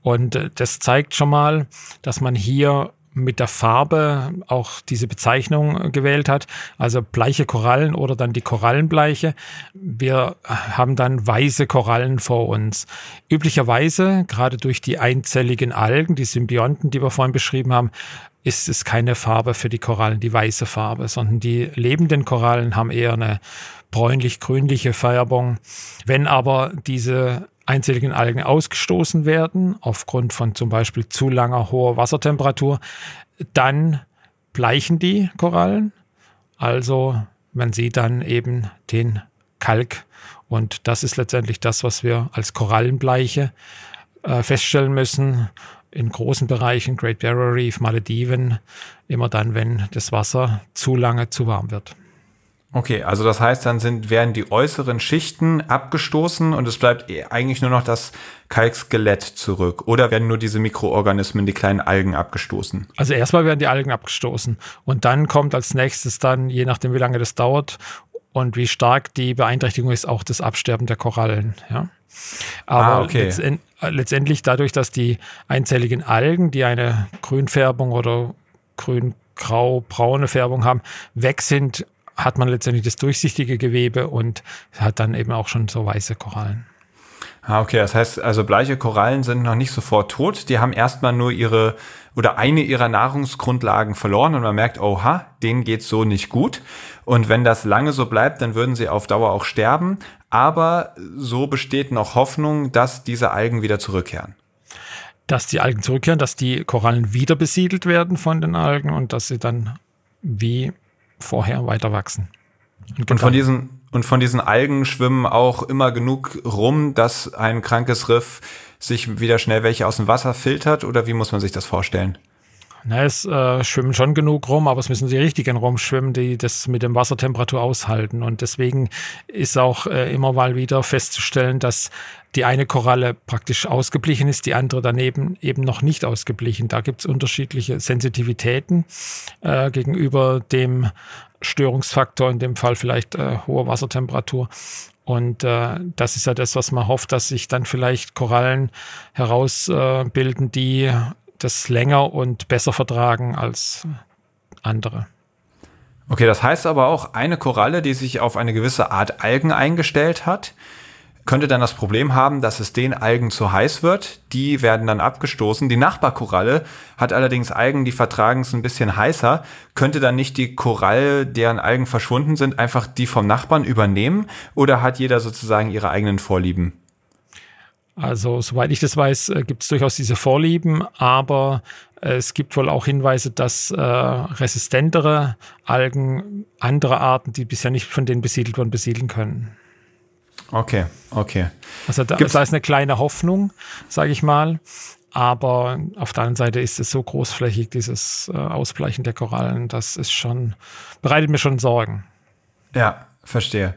Und äh, das zeigt schon mal, dass man hier mit der Farbe auch diese Bezeichnung gewählt hat, also bleiche Korallen oder dann die Korallenbleiche. Wir haben dann weiße Korallen vor uns. Üblicherweise, gerade durch die einzelligen Algen, die Symbionten, die wir vorhin beschrieben haben, ist es keine Farbe für die Korallen, die weiße Farbe, sondern die lebenden Korallen haben eher eine bräunlich-grünliche Färbung. Wenn aber diese einzelligen Algen ausgestoßen werden, aufgrund von zum Beispiel zu langer hoher Wassertemperatur, dann bleichen die Korallen. Also man sieht dann eben den Kalk. Und das ist letztendlich das, was wir als Korallenbleiche äh, feststellen müssen. In großen Bereichen, Great Barrier Reef, Malediven, immer dann, wenn das Wasser zu lange zu warm wird. Okay, also das heißt, dann sind, werden die äußeren Schichten abgestoßen und es bleibt eh eigentlich nur noch das Kalkskelett zurück. Oder werden nur diese Mikroorganismen, die kleinen Algen abgestoßen? Also erstmal werden die Algen abgestoßen und dann kommt als nächstes dann, je nachdem wie lange das dauert und wie stark die Beeinträchtigung ist, auch das Absterben der Korallen. Ja? Aber ah, okay. letztend, letztendlich dadurch, dass die einzelligen Algen, die eine Grünfärbung oder grün-grau-braune Färbung haben, weg sind, hat man letztendlich das durchsichtige Gewebe und hat dann eben auch schon so weiße Korallen. Ah, okay, das heißt, also bleiche Korallen sind noch nicht sofort tot. Die haben erstmal nur ihre oder eine ihrer Nahrungsgrundlagen verloren und man merkt, oha, denen geht's so nicht gut. Und wenn das lange so bleibt, dann würden sie auf Dauer auch sterben. Aber so besteht noch Hoffnung, dass diese Algen wieder zurückkehren. Dass die Algen zurückkehren, dass die Korallen wieder besiedelt werden von den Algen und dass sie dann wie vorher weiter wachsen. Und, und von diesen und von diesen Algen schwimmen auch immer genug rum, dass ein krankes Riff sich wieder schnell welche aus dem Wasser filtert oder wie muss man sich das vorstellen? Na, es äh, schwimmen schon genug rum, aber es müssen die richtigen rumschwimmen, die das mit dem Wassertemperatur aushalten. Und deswegen ist auch äh, immer mal wieder festzustellen, dass die eine Koralle praktisch ausgeblichen ist, die andere daneben eben noch nicht ausgeblichen. Da gibt es unterschiedliche Sensitivitäten äh, gegenüber dem Störungsfaktor, in dem Fall vielleicht äh, hohe Wassertemperatur. Und äh, das ist ja das, was man hofft, dass sich dann vielleicht Korallen herausbilden, äh, die das länger und besser vertragen als andere. Okay, das heißt aber auch, eine Koralle, die sich auf eine gewisse Art Algen eingestellt hat, könnte dann das Problem haben, dass es den Algen zu heiß wird. Die werden dann abgestoßen. Die Nachbarkoralle hat allerdings Algen, die vertragen es ein bisschen heißer. Könnte dann nicht die Koralle, deren Algen verschwunden sind, einfach die vom Nachbarn übernehmen? Oder hat jeder sozusagen ihre eigenen Vorlieben? Also, soweit ich das weiß, äh, gibt es durchaus diese Vorlieben, aber äh, es gibt wohl auch Hinweise, dass äh, resistentere Algen andere Arten, die bisher nicht von denen besiedelt wurden, besiedeln können. Okay, okay. Also da, da ist eine kleine Hoffnung, sage ich mal. Aber auf der anderen Seite ist es so großflächig, dieses äh, Ausbleichen der Korallen, das ist schon, bereitet mir schon Sorgen. Ja, verstehe.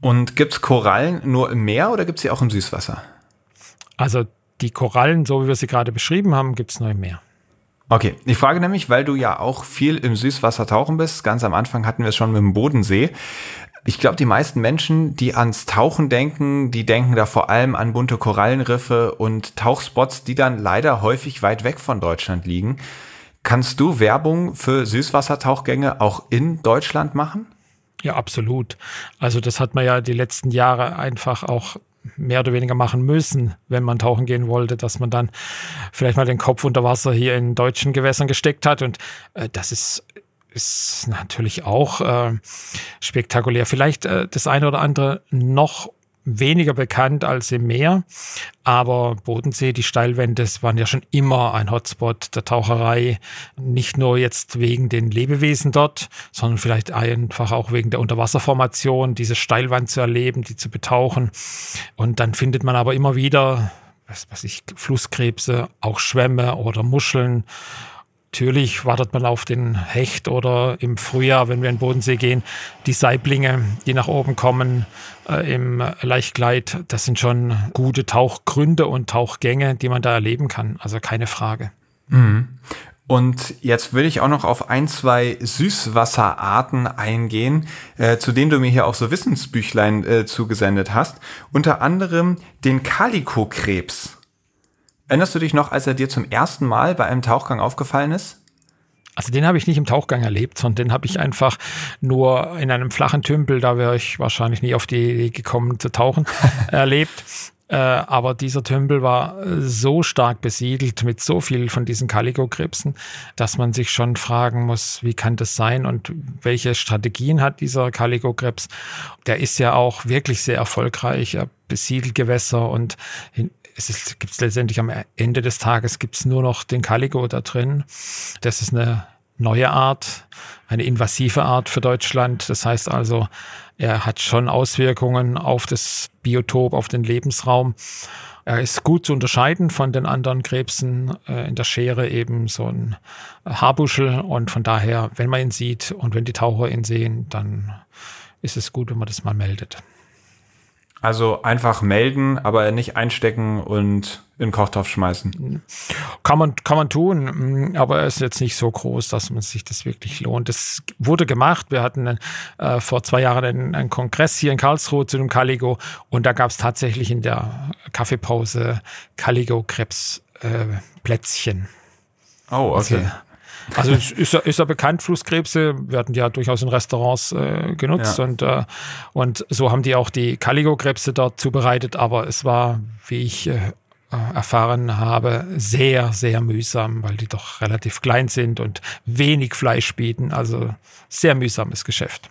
Und gibt es Korallen nur im Meer oder gibt es sie auch im Süßwasser? Also die Korallen, so wie wir sie gerade beschrieben haben, gibt es nur im Meer. Okay, ich frage nämlich, weil du ja auch viel im Süßwasser tauchen bist. Ganz am Anfang hatten wir es schon mit dem Bodensee. Ich glaube, die meisten Menschen, die ans Tauchen denken, die denken da vor allem an bunte Korallenriffe und Tauchspots, die dann leider häufig weit weg von Deutschland liegen. Kannst du Werbung für Süßwassertauchgänge auch in Deutschland machen? Ja, absolut. Also das hat man ja die letzten Jahre einfach auch mehr oder weniger machen müssen, wenn man tauchen gehen wollte, dass man dann vielleicht mal den Kopf unter Wasser hier in deutschen Gewässern gesteckt hat. Und äh, das ist, ist natürlich auch äh, spektakulär. Vielleicht äh, das eine oder andere noch weniger bekannt als im Meer. Aber Bodensee, die Steilwände, das waren ja schon immer ein Hotspot der Taucherei. Nicht nur jetzt wegen den Lebewesen dort, sondern vielleicht einfach auch wegen der Unterwasserformation, diese Steilwand zu erleben, die zu betauchen. Und dann findet man aber immer wieder, was weiß ich, Flusskrebse, auch Schwämme oder Muscheln Natürlich wartet man auf den Hecht oder im Frühjahr, wenn wir in den Bodensee gehen, die Saiblinge, die nach oben kommen äh, im Leichtgleit. Das sind schon gute Tauchgründe und Tauchgänge, die man da erleben kann. Also keine Frage. Mhm. Und jetzt will ich auch noch auf ein, zwei Süßwasserarten eingehen, äh, zu denen du mir hier auch so Wissensbüchlein äh, zugesendet hast. Unter anderem den Kalikokrebs. Erinnerst du dich noch, als er dir zum ersten Mal bei einem Tauchgang aufgefallen ist? Also den habe ich nicht im Tauchgang erlebt, sondern den habe ich einfach nur in einem flachen Tümpel, da wäre ich wahrscheinlich nie auf die Idee gekommen zu tauchen, erlebt. Äh, aber dieser Tümpel war so stark besiedelt mit so viel von diesen Kalikokrebsen, dass man sich schon fragen muss, wie kann das sein und welche Strategien hat dieser Kalikokrebs? Der ist ja auch wirklich sehr erfolgreich. Er besiedelt Gewässer und es gibt letztendlich am Ende des Tages gibt's nur noch den Caligo da drin. Das ist eine neue Art, eine invasive Art für Deutschland. Das heißt also, er hat schon Auswirkungen auf das Biotop, auf den Lebensraum. Er ist gut zu unterscheiden von den anderen Krebsen. Äh, in der Schere eben so ein Haarbuschel und von daher, wenn man ihn sieht und wenn die Taucher ihn sehen, dann ist es gut, wenn man das mal meldet. Also einfach melden, aber nicht einstecken und in den Kochtopf schmeißen. Kann man, kann man tun, aber er ist jetzt nicht so groß, dass man sich das wirklich lohnt. Das wurde gemacht. Wir hatten äh, vor zwei Jahren einen, einen, Kongress hier in Karlsruhe zu dem Caligo und da gab es tatsächlich in der Kaffeepause Caligo-Krebs-Plätzchen. Äh, oh, okay. Also, also ist er, ist er bekannt, Flusskrebse, werden ja durchaus in Restaurants äh, genutzt ja. und, äh, und so haben die auch die Caligo-Krebse dort zubereitet, aber es war, wie ich äh, erfahren habe, sehr, sehr mühsam, weil die doch relativ klein sind und wenig Fleisch bieten. Also sehr mühsames Geschäft.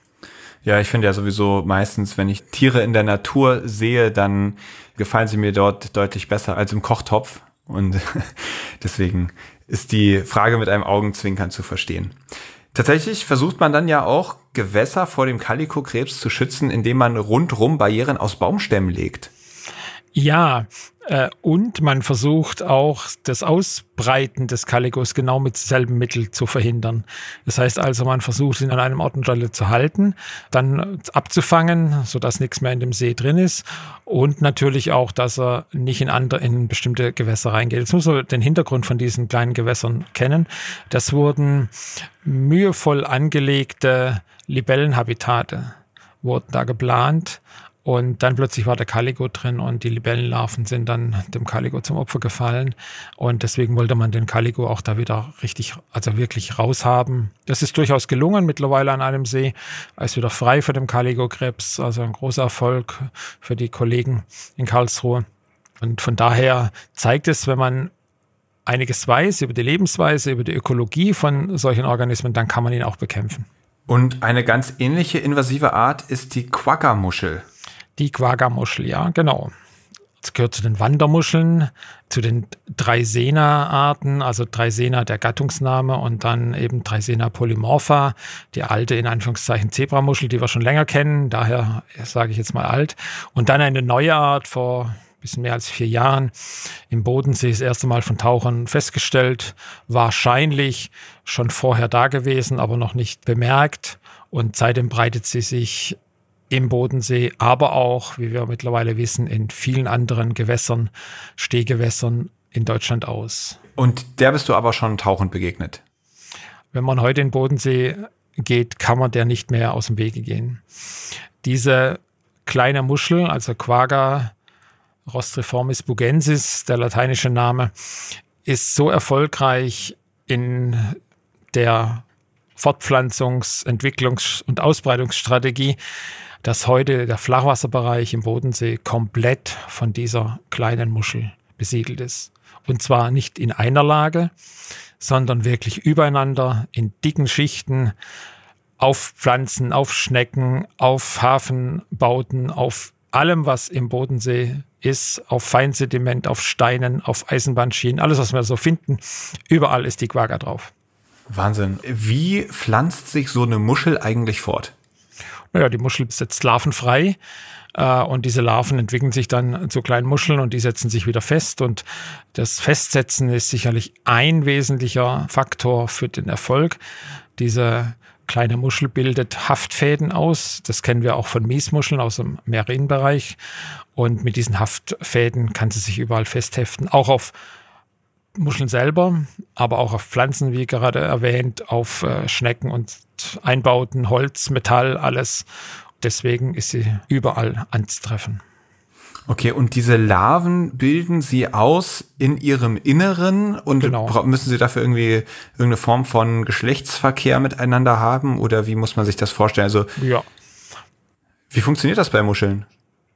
Ja, ich finde ja sowieso meistens, wenn ich Tiere in der Natur sehe, dann gefallen sie mir dort deutlich besser als im Kochtopf. Und deswegen ist die Frage mit einem Augenzwinkern zu verstehen. Tatsächlich versucht man dann ja auch Gewässer vor dem Kalikokrebs zu schützen, indem man rundrum Barrieren aus Baumstämmen legt. Ja, äh, und man versucht auch das Ausbreiten des Kaligos genau mit selben Mittel zu verhindern. Das heißt also, man versucht ihn an einem Ort und Stelle zu halten, dann abzufangen, sodass nichts mehr in dem See drin ist und natürlich auch, dass er nicht in andere, in bestimmte Gewässer reingeht. Jetzt muss man den Hintergrund von diesen kleinen Gewässern kennen. Das wurden mühevoll angelegte Libellenhabitate wurden da geplant und dann plötzlich war der Caligo drin und die Libellenlarven sind dann dem Caligo zum Opfer gefallen. Und deswegen wollte man den Caligo auch da wieder richtig, also wirklich raushaben. Das ist durchaus gelungen mittlerweile an einem See. Er ist wieder frei für den Caligo-Krebs. Also ein großer Erfolg für die Kollegen in Karlsruhe. Und von daher zeigt es, wenn man einiges weiß über die Lebensweise, über die Ökologie von solchen Organismen, dann kann man ihn auch bekämpfen. Und eine ganz ähnliche invasive Art ist die Quagga-Muschel. Die Quagga-Muschel, ja, genau. Das gehört zu den Wandermuscheln, zu den Dreisena-Arten, also Dreisena der Gattungsname und dann eben Dreisena polymorpha, die alte in Anführungszeichen Zebramuschel, die wir schon länger kennen, daher sage ich jetzt mal alt. Und dann eine neue Art vor bisschen mehr als vier Jahren im Bodensee das erste Mal von Tauchern festgestellt, wahrscheinlich schon vorher da gewesen, aber noch nicht bemerkt. Und seitdem breitet sie sich im Bodensee, aber auch, wie wir mittlerweile wissen, in vielen anderen Gewässern, Stehgewässern in Deutschland aus. Und der bist du aber schon tauchend begegnet? Wenn man heute in den Bodensee geht, kann man der nicht mehr aus dem Wege gehen. Diese kleine Muschel, also Quagga Rostriformis bugensis, der lateinische Name, ist so erfolgreich in der Fortpflanzungs-, Entwicklungs- und Ausbreitungsstrategie, dass heute der Flachwasserbereich im Bodensee komplett von dieser kleinen Muschel besiedelt ist. Und zwar nicht in einer Lage, sondern wirklich übereinander in dicken Schichten auf Pflanzen, auf Schnecken, auf Hafenbauten, auf allem, was im Bodensee ist, auf Feinsediment, auf Steinen, auf Eisenbahnschienen, alles, was wir so finden. Überall ist die Quagga drauf. Wahnsinn. Wie pflanzt sich so eine Muschel eigentlich fort? Naja, die Muschel setzt Larven frei äh, und diese Larven entwickeln sich dann zu kleinen Muscheln und die setzen sich wieder fest. Und das Festsetzen ist sicherlich ein wesentlicher Faktor für den Erfolg. Diese kleine Muschel bildet Haftfäden aus. Das kennen wir auch von Miesmuscheln aus dem Marienbereich. Und mit diesen Haftfäden kann sie sich überall festheften, auch auf Muscheln selber, aber auch auf Pflanzen, wie gerade erwähnt, auf äh, Schnecken und Einbauten, Holz, Metall, alles. Deswegen ist sie überall anzutreffen. Okay, und diese Larven bilden sie aus in ihrem Inneren und genau. müssen sie dafür irgendwie irgendeine Form von Geschlechtsverkehr miteinander haben oder wie muss man sich das vorstellen? Also, ja. Wie funktioniert das bei Muscheln?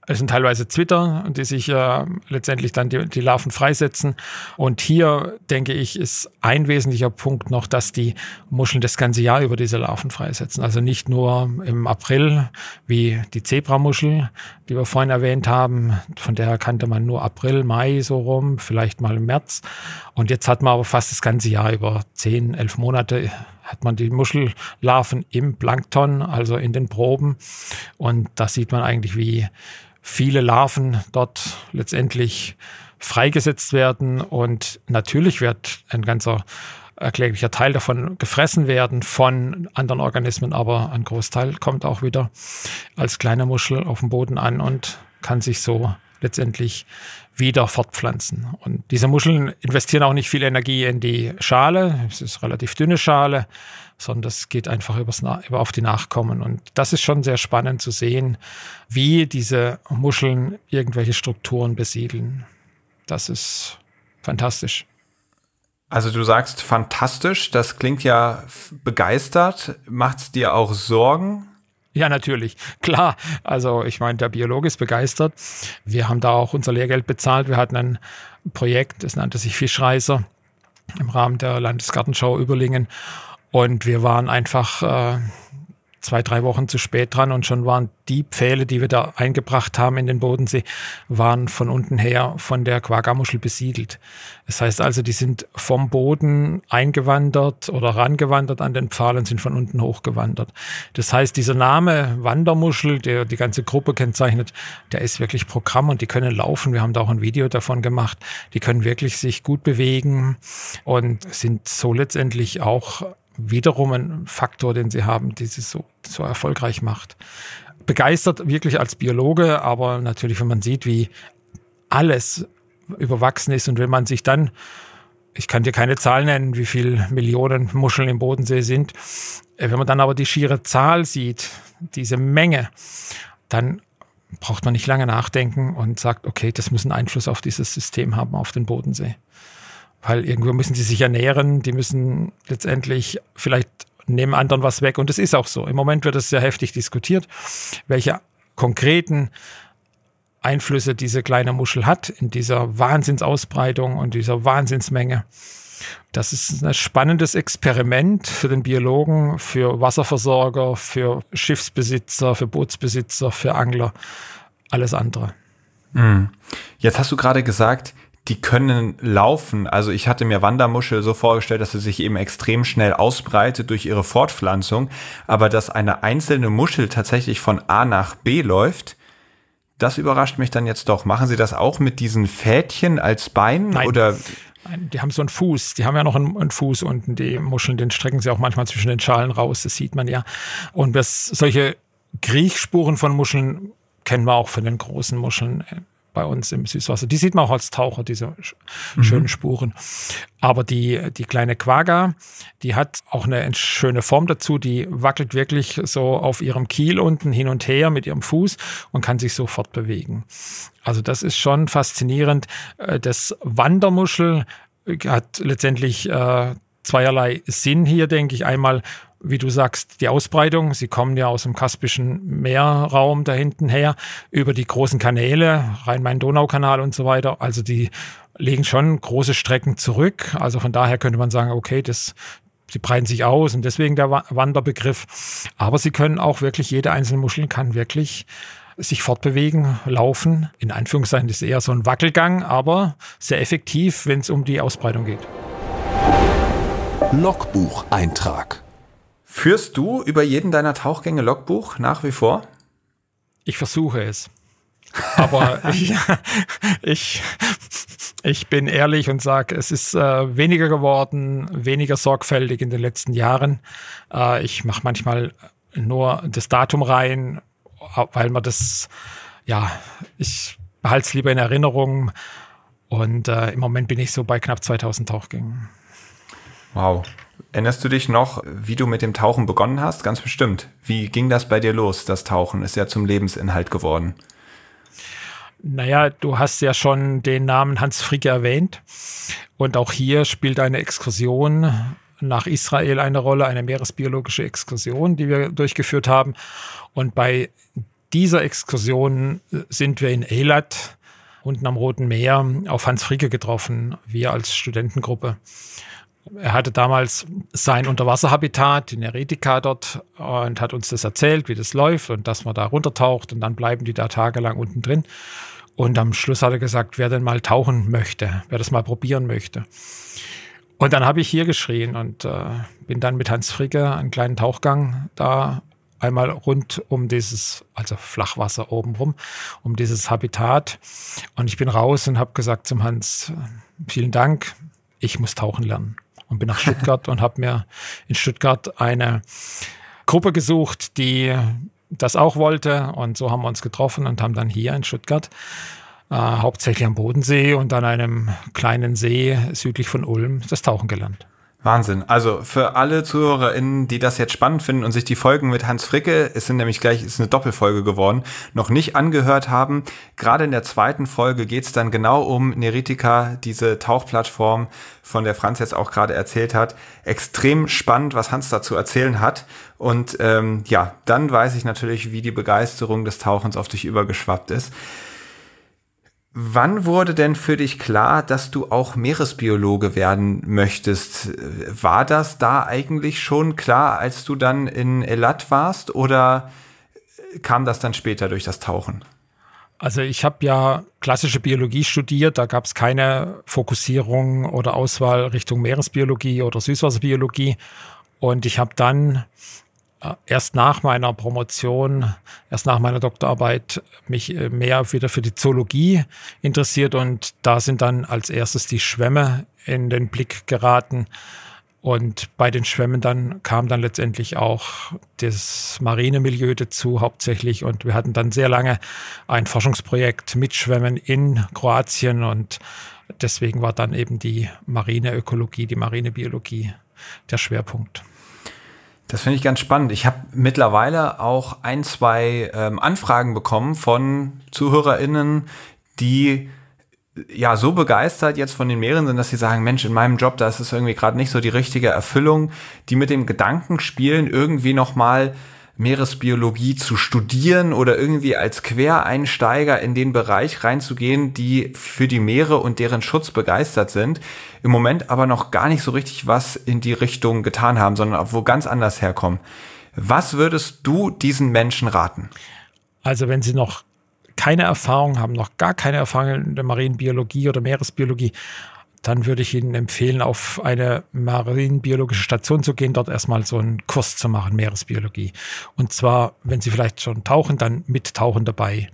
Es sind teilweise Zwitter, die sich äh, letztendlich dann die, die Larven freisetzen. Und hier, denke ich, ist ein wesentlicher Punkt noch, dass die Muscheln das ganze Jahr über diese Larven freisetzen. Also nicht nur im April, wie die Zebramuschel, die wir vorhin erwähnt haben. Von der kannte man nur April, Mai so rum, vielleicht mal im März. Und jetzt hat man aber fast das ganze Jahr über zehn, elf Monate hat man die Muschellarven im Plankton, also in den Proben. Und da sieht man eigentlich, wie viele Larven dort letztendlich freigesetzt werden und natürlich wird ein ganzer erkläglicher Teil davon gefressen werden von anderen Organismen, aber ein Großteil kommt auch wieder als kleine Muschel auf dem Boden an und kann sich so letztendlich wieder fortpflanzen. Und diese Muscheln investieren auch nicht viel Energie in die Schale. Es ist relativ dünne Schale, sondern das geht einfach übers, über auf die Nachkommen. Und das ist schon sehr spannend zu sehen, wie diese Muscheln irgendwelche Strukturen besiedeln. Das ist fantastisch. Also du sagst fantastisch, das klingt ja begeistert. Macht es dir auch Sorgen? Ja, natürlich. Klar. Also ich meine, der Biologe ist begeistert. Wir haben da auch unser Lehrgeld bezahlt. Wir hatten ein Projekt, das nannte sich Fischreiser im Rahmen der Landesgartenschau Überlingen. Und wir waren einfach äh, zwei, drei Wochen zu spät dran und schon waren die Pfähle, die wir da eingebracht haben in den Bodensee, waren von unten her von der Quaggamuschel besiedelt. Das heißt also, die sind vom Boden eingewandert oder rangewandert an den Pfahl und sind von unten hochgewandert. Das heißt, dieser Name Wandermuschel, der die ganze Gruppe kennzeichnet, der ist wirklich Programm und die können laufen. Wir haben da auch ein Video davon gemacht. Die können wirklich sich gut bewegen und sind so letztendlich auch wiederum ein Faktor, den sie haben, die sie so, so erfolgreich macht. Begeistert wirklich als Biologe, aber natürlich, wenn man sieht, wie alles überwachsen ist und wenn man sich dann, ich kann dir keine Zahl nennen, wie viele Millionen Muscheln im Bodensee sind, äh, wenn man dann aber die schiere Zahl sieht, diese Menge, dann braucht man nicht lange nachdenken und sagt, okay, das muss einen Einfluss auf dieses System haben, auf den Bodensee weil irgendwo müssen sie sich ernähren, die müssen letztendlich vielleicht nehmen anderen was weg und es ist auch so. Im Moment wird es sehr heftig diskutiert, welche konkreten Einflüsse diese kleine Muschel hat in dieser Wahnsinnsausbreitung und dieser Wahnsinnsmenge. Das ist ein spannendes Experiment für den Biologen, für Wasserversorger, für Schiffsbesitzer, für Bootsbesitzer, für Angler, alles andere. Hm. Jetzt hast du gerade gesagt, die können laufen. Also ich hatte mir Wandermuschel so vorgestellt, dass sie sich eben extrem schnell ausbreitet durch ihre Fortpflanzung, aber dass eine einzelne Muschel tatsächlich von A nach B läuft, das überrascht mich dann jetzt doch. Machen Sie das auch mit diesen Fädchen als Bein Nein. oder? Die haben so einen Fuß, die haben ja noch einen, einen, Fuß unten, die Muscheln, den strecken sie auch manchmal zwischen den Schalen raus, das sieht man ja. Und das, solche Kriechspuren von Muscheln kennen wir auch von den großen Muscheln bei uns im Süßwasser. Die sieht man auch als Taucher, diese mhm. schönen Spuren. Aber die, die kleine Quagga, die hat auch eine schöne Form dazu. Die wackelt wirklich so auf ihrem Kiel unten hin und her mit ihrem Fuß und kann sich so fortbewegen. Also das ist schon faszinierend. Äh, das Wandermuschel hat letztendlich äh, zweierlei Sinn hier, denke ich. Einmal wie du sagst, die Ausbreitung. Sie kommen ja aus dem Kaspischen Meerraum da hinten her, über die großen Kanäle, Rhein-Main-Donau-Kanal und so weiter. Also die legen schon große Strecken zurück. Also von daher könnte man sagen, okay, das, sie breiten sich aus und deswegen der Wanderbegriff. Aber sie können auch wirklich, jede einzelne Muschel kann wirklich sich fortbewegen, laufen. In Anführungszeichen ist eher so ein Wackelgang, aber sehr effektiv, wenn es um die Ausbreitung geht. Logbucheintrag Führst du über jeden deiner Tauchgänge Logbuch nach wie vor? Ich versuche es. Aber ich, ich, ich bin ehrlich und sage, es ist äh, weniger geworden, weniger sorgfältig in den letzten Jahren. Äh, ich mache manchmal nur das Datum rein, weil man das, ja, ich behalte es lieber in Erinnerung. Und äh, im Moment bin ich so bei knapp 2000 Tauchgängen. Wow. Erinnerst du dich noch, wie du mit dem Tauchen begonnen hast? Ganz bestimmt. Wie ging das bei dir los, das Tauchen? Ist ja zum Lebensinhalt geworden. Naja, du hast ja schon den Namen Hans Fricke erwähnt. Und auch hier spielt eine Exkursion nach Israel eine Rolle, eine meeresbiologische Exkursion, die wir durchgeführt haben. Und bei dieser Exkursion sind wir in Eilat, unten am Roten Meer, auf Hans Fricke getroffen, wir als Studentengruppe. Er hatte damals sein Unterwasserhabitat, die Neretica dort, und hat uns das erzählt, wie das läuft und dass man da runtertaucht und dann bleiben die da tagelang unten drin. Und am Schluss hat er gesagt, wer denn mal tauchen möchte, wer das mal probieren möchte. Und dann habe ich hier geschrien und äh, bin dann mit Hans Fricke einen kleinen Tauchgang da einmal rund um dieses, also Flachwasser oben rum, um dieses Habitat. Und ich bin raus und habe gesagt zum Hans, vielen Dank, ich muss tauchen lernen und bin nach Stuttgart und habe mir in Stuttgart eine Gruppe gesucht, die das auch wollte. Und so haben wir uns getroffen und haben dann hier in Stuttgart, äh, hauptsächlich am Bodensee und an einem kleinen See südlich von Ulm, das Tauchen gelernt. Wahnsinn. Also für alle ZuhörerInnen, die das jetzt spannend finden und sich die Folgen mit Hans Fricke, es sind nämlich gleich, es ist eine Doppelfolge geworden, noch nicht angehört haben. Gerade in der zweiten Folge geht es dann genau um Neritica, diese Tauchplattform, von der Franz jetzt auch gerade erzählt hat. Extrem spannend, was Hans dazu erzählen hat. Und ähm, ja, dann weiß ich natürlich, wie die Begeisterung des Tauchens auf dich übergeschwappt ist. Wann wurde denn für dich klar, dass du auch Meeresbiologe werden möchtest? War das da eigentlich schon klar, als du dann in Elat warst oder kam das dann später durch das Tauchen? Also ich habe ja klassische Biologie studiert, da gab es keine Fokussierung oder Auswahl Richtung Meeresbiologie oder Süßwasserbiologie. Und ich habe dann erst nach meiner Promotion, erst nach meiner Doktorarbeit mich äh, mehr wieder für die Zoologie interessiert und da sind dann als erstes die Schwämme in den Blick geraten. Und bei den Schwämmen dann kam dann letztendlich auch das Marinemilieu dazu hauptsächlich. Und wir hatten dann sehr lange ein Forschungsprojekt mit Schwämmen in Kroatien. Und deswegen war dann eben die Marineökologie, die Marinebiologie der Schwerpunkt. Das finde ich ganz spannend. Ich habe mittlerweile auch ein, zwei ähm, Anfragen bekommen von ZuhörerInnen, die ja so begeistert jetzt von den Meeren sind, dass sie sagen, Mensch, in meinem Job, da ist es irgendwie gerade nicht so die richtige Erfüllung, die mit dem Gedanken spielen, irgendwie nochmal mal Meeresbiologie zu studieren oder irgendwie als Quereinsteiger in den Bereich reinzugehen, die für die Meere und deren Schutz begeistert sind, im Moment aber noch gar nicht so richtig was in die Richtung getan haben, sondern wo ganz anders herkommen. Was würdest du diesen Menschen raten? Also wenn sie noch keine Erfahrung haben, noch gar keine Erfahrung in der Marienbiologie oder Meeresbiologie, dann würde ich Ihnen empfehlen, auf eine marinbiologische Station zu gehen, dort erstmal so einen Kurs zu machen, Meeresbiologie. Und zwar, wenn Sie vielleicht schon tauchen, dann mit Tauchen dabei.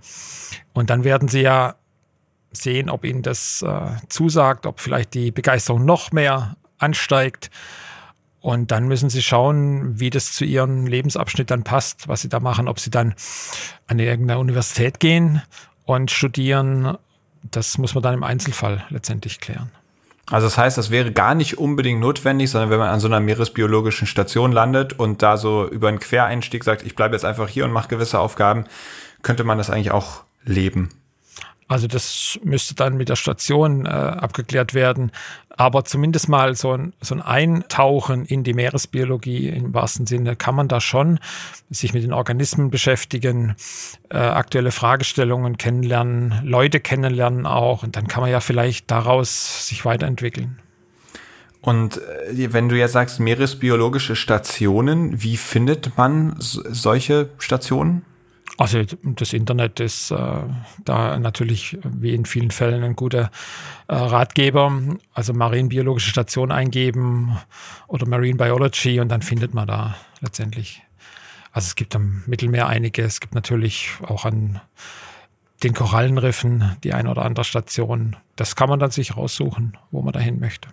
Und dann werden Sie ja sehen, ob Ihnen das äh, zusagt, ob vielleicht die Begeisterung noch mehr ansteigt. Und dann müssen Sie schauen, wie das zu Ihrem Lebensabschnitt dann passt, was Sie da machen, ob Sie dann an irgendeine Universität gehen und studieren. Das muss man dann im Einzelfall letztendlich klären. Also das heißt, das wäre gar nicht unbedingt notwendig, sondern wenn man an so einer meeresbiologischen Station landet und da so über einen Quereinstieg sagt, ich bleibe jetzt einfach hier und mache gewisse Aufgaben, könnte man das eigentlich auch leben. Also das müsste dann mit der Station äh, abgeklärt werden. Aber zumindest mal so ein, so ein Eintauchen in die Meeresbiologie im wahrsten Sinne kann man da schon sich mit den Organismen beschäftigen, äh, aktuelle Fragestellungen kennenlernen, Leute kennenlernen auch. Und dann kann man ja vielleicht daraus sich weiterentwickeln. Und äh, wenn du jetzt sagst, meeresbiologische Stationen, wie findet man solche Stationen? Also das Internet ist äh, da natürlich wie in vielen Fällen ein guter äh, Ratgeber. Also Marinebiologische Station eingeben oder Marine Biology und dann findet man da letztendlich. Also es gibt am Mittelmeer einige. Es gibt natürlich auch an den Korallenriffen die eine oder andere Station. Das kann man dann sich raussuchen, wo man dahin möchte.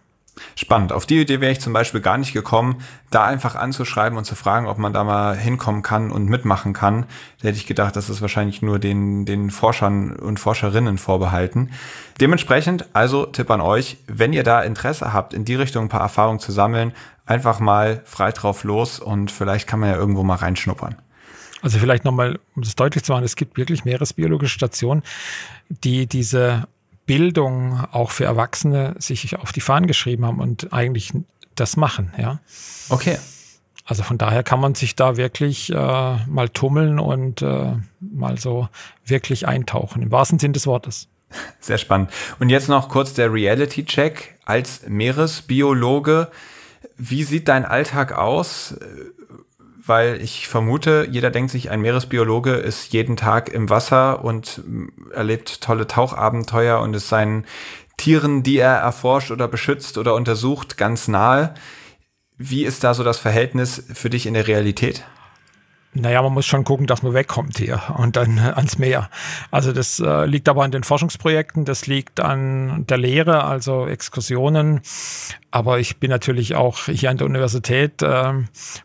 Spannend. Auf die Idee wäre ich zum Beispiel gar nicht gekommen, da einfach anzuschreiben und zu fragen, ob man da mal hinkommen kann und mitmachen kann. Da hätte ich gedacht, das ist wahrscheinlich nur den, den Forschern und Forscherinnen vorbehalten. Dementsprechend, also Tipp an euch, wenn ihr da Interesse habt, in die Richtung ein paar Erfahrungen zu sammeln, einfach mal frei drauf los und vielleicht kann man ja irgendwo mal reinschnuppern. Also vielleicht nochmal, um das deutlich zu machen, es gibt wirklich meeresbiologische Stationen, die diese Bildung auch für Erwachsene sich auf die Fahnen geschrieben haben und eigentlich das machen, ja. Okay. Also von daher kann man sich da wirklich äh, mal tummeln und äh, mal so wirklich eintauchen, im wahrsten Sinn des Wortes. Sehr spannend. Und jetzt noch kurz der Reality-Check als Meeresbiologe. Wie sieht dein Alltag aus? Weil ich vermute, jeder denkt sich, ein Meeresbiologe ist jeden Tag im Wasser und erlebt tolle Tauchabenteuer und ist seinen Tieren, die er erforscht oder beschützt oder untersucht, ganz nahe. Wie ist da so das Verhältnis für dich in der Realität? Naja, man muss schon gucken, dass man wegkommt hier und dann ans Meer. Also das äh, liegt aber an den Forschungsprojekten, das liegt an der Lehre, also Exkursionen. Aber ich bin natürlich auch hier an der Universität äh,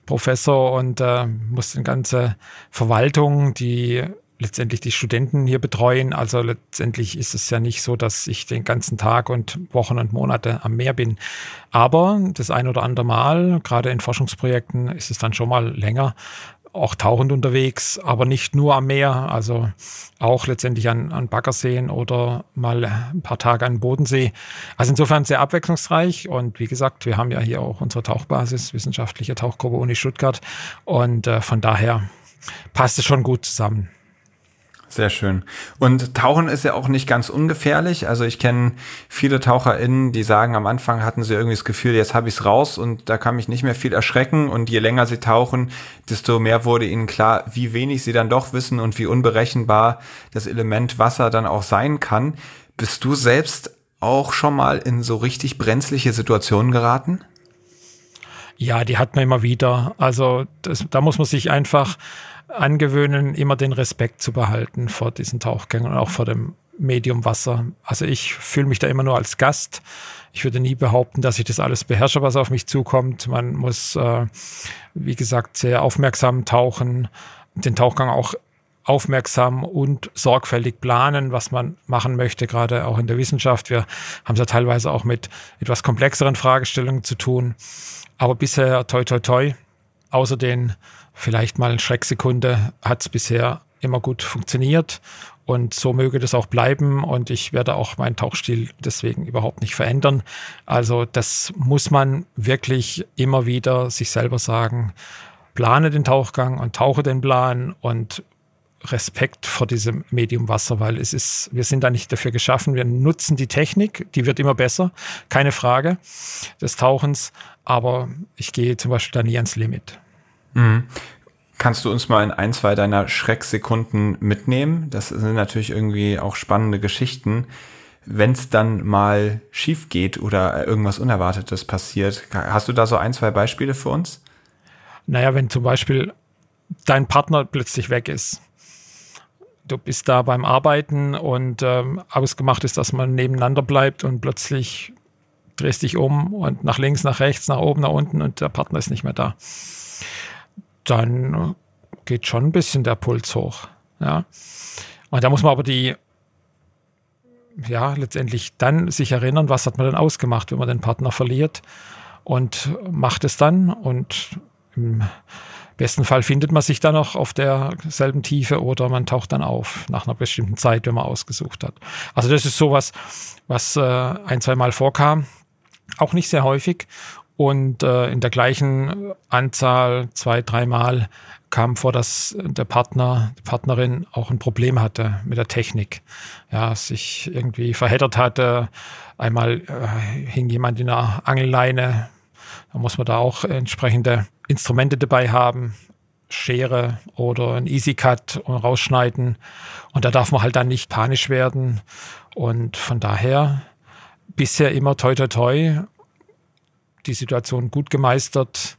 Professor und äh, muss die ganze Verwaltung, die letztendlich die Studenten hier betreuen. Also letztendlich ist es ja nicht so, dass ich den ganzen Tag und Wochen und Monate am Meer bin. Aber das ein oder andere Mal, gerade in Forschungsprojekten, ist es dann schon mal länger auch tauchend unterwegs, aber nicht nur am Meer, also auch letztendlich an, an Baggerseen oder mal ein paar Tage an Bodensee. Also insofern sehr abwechslungsreich und wie gesagt, wir haben ja hier auch unsere Tauchbasis, wissenschaftliche Tauchgruppe Uni Stuttgart und äh, von daher passt es schon gut zusammen. Sehr schön. Und Tauchen ist ja auch nicht ganz ungefährlich. Also ich kenne viele TaucherInnen, die sagen, am Anfang hatten sie irgendwie das Gefühl, jetzt habe ich es raus und da kann mich nicht mehr viel erschrecken. Und je länger sie tauchen, desto mehr wurde ihnen klar, wie wenig sie dann doch wissen und wie unberechenbar das Element Wasser dann auch sein kann. Bist du selbst auch schon mal in so richtig brenzliche Situationen geraten? Ja, die hat man immer wieder. Also das, da muss man sich einfach angewöhnen, immer den Respekt zu behalten vor diesen Tauchgängen und auch vor dem Medium Wasser. Also ich fühle mich da immer nur als Gast. Ich würde nie behaupten, dass ich das alles beherrsche, was auf mich zukommt. Man muss, äh, wie gesagt, sehr aufmerksam tauchen, den Tauchgang auch aufmerksam und sorgfältig planen, was man machen möchte, gerade auch in der Wissenschaft. Wir haben es ja teilweise auch mit etwas komplexeren Fragestellungen zu tun. Aber bisher, toi, toi, toi, außer den vielleicht mal Schrecksekunde hat es bisher immer gut funktioniert und so möge das auch bleiben und ich werde auch meinen Tauchstil deswegen überhaupt nicht verändern. Also das muss man wirklich immer wieder sich selber sagen. Plane den Tauchgang und tauche den Plan und Respekt vor diesem Medium Wasser, weil es ist, wir sind da nicht dafür geschaffen. Wir nutzen die Technik, die wird immer besser, keine Frage des Tauchens, aber ich gehe zum Beispiel da nie ans Limit. Mhm. Kannst du uns mal in ein, zwei deiner Schrecksekunden mitnehmen? Das sind natürlich irgendwie auch spannende Geschichten. wenn es dann mal schief geht oder irgendwas Unerwartetes passiert. Hast du da so ein, zwei Beispiele für uns? Naja, wenn zum Beispiel dein Partner plötzlich weg ist. Du bist da beim Arbeiten und ähm, ausgemacht ist, dass man nebeneinander bleibt und plötzlich drehst dich um und nach links, nach rechts, nach oben, nach unten und der Partner ist nicht mehr da. Dann geht schon ein bisschen der Puls hoch. Ja. Und da muss man aber die, ja, letztendlich dann sich erinnern, was hat man denn ausgemacht, wenn man den Partner verliert und macht es dann und im besten Fall findet man sich dann noch auf derselben Tiefe oder man taucht dann auf nach einer bestimmten Zeit, wenn man ausgesucht hat. Also das ist sowas, was äh, ein, zwei Mal vorkam. Auch nicht sehr häufig. Und äh, in der gleichen Anzahl, zwei, dreimal, kam vor, dass der Partner, die Partnerin auch ein Problem hatte mit der Technik. Ja, sich irgendwie verheddert hatte. Einmal äh, hing jemand in einer Angelleine. Da muss man da auch entsprechende Instrumente dabei haben. Schere oder ein Easy Cut rausschneiden. Und da darf man halt dann nicht panisch werden. Und von daher bisher immer toi toi toi die Situation gut gemeistert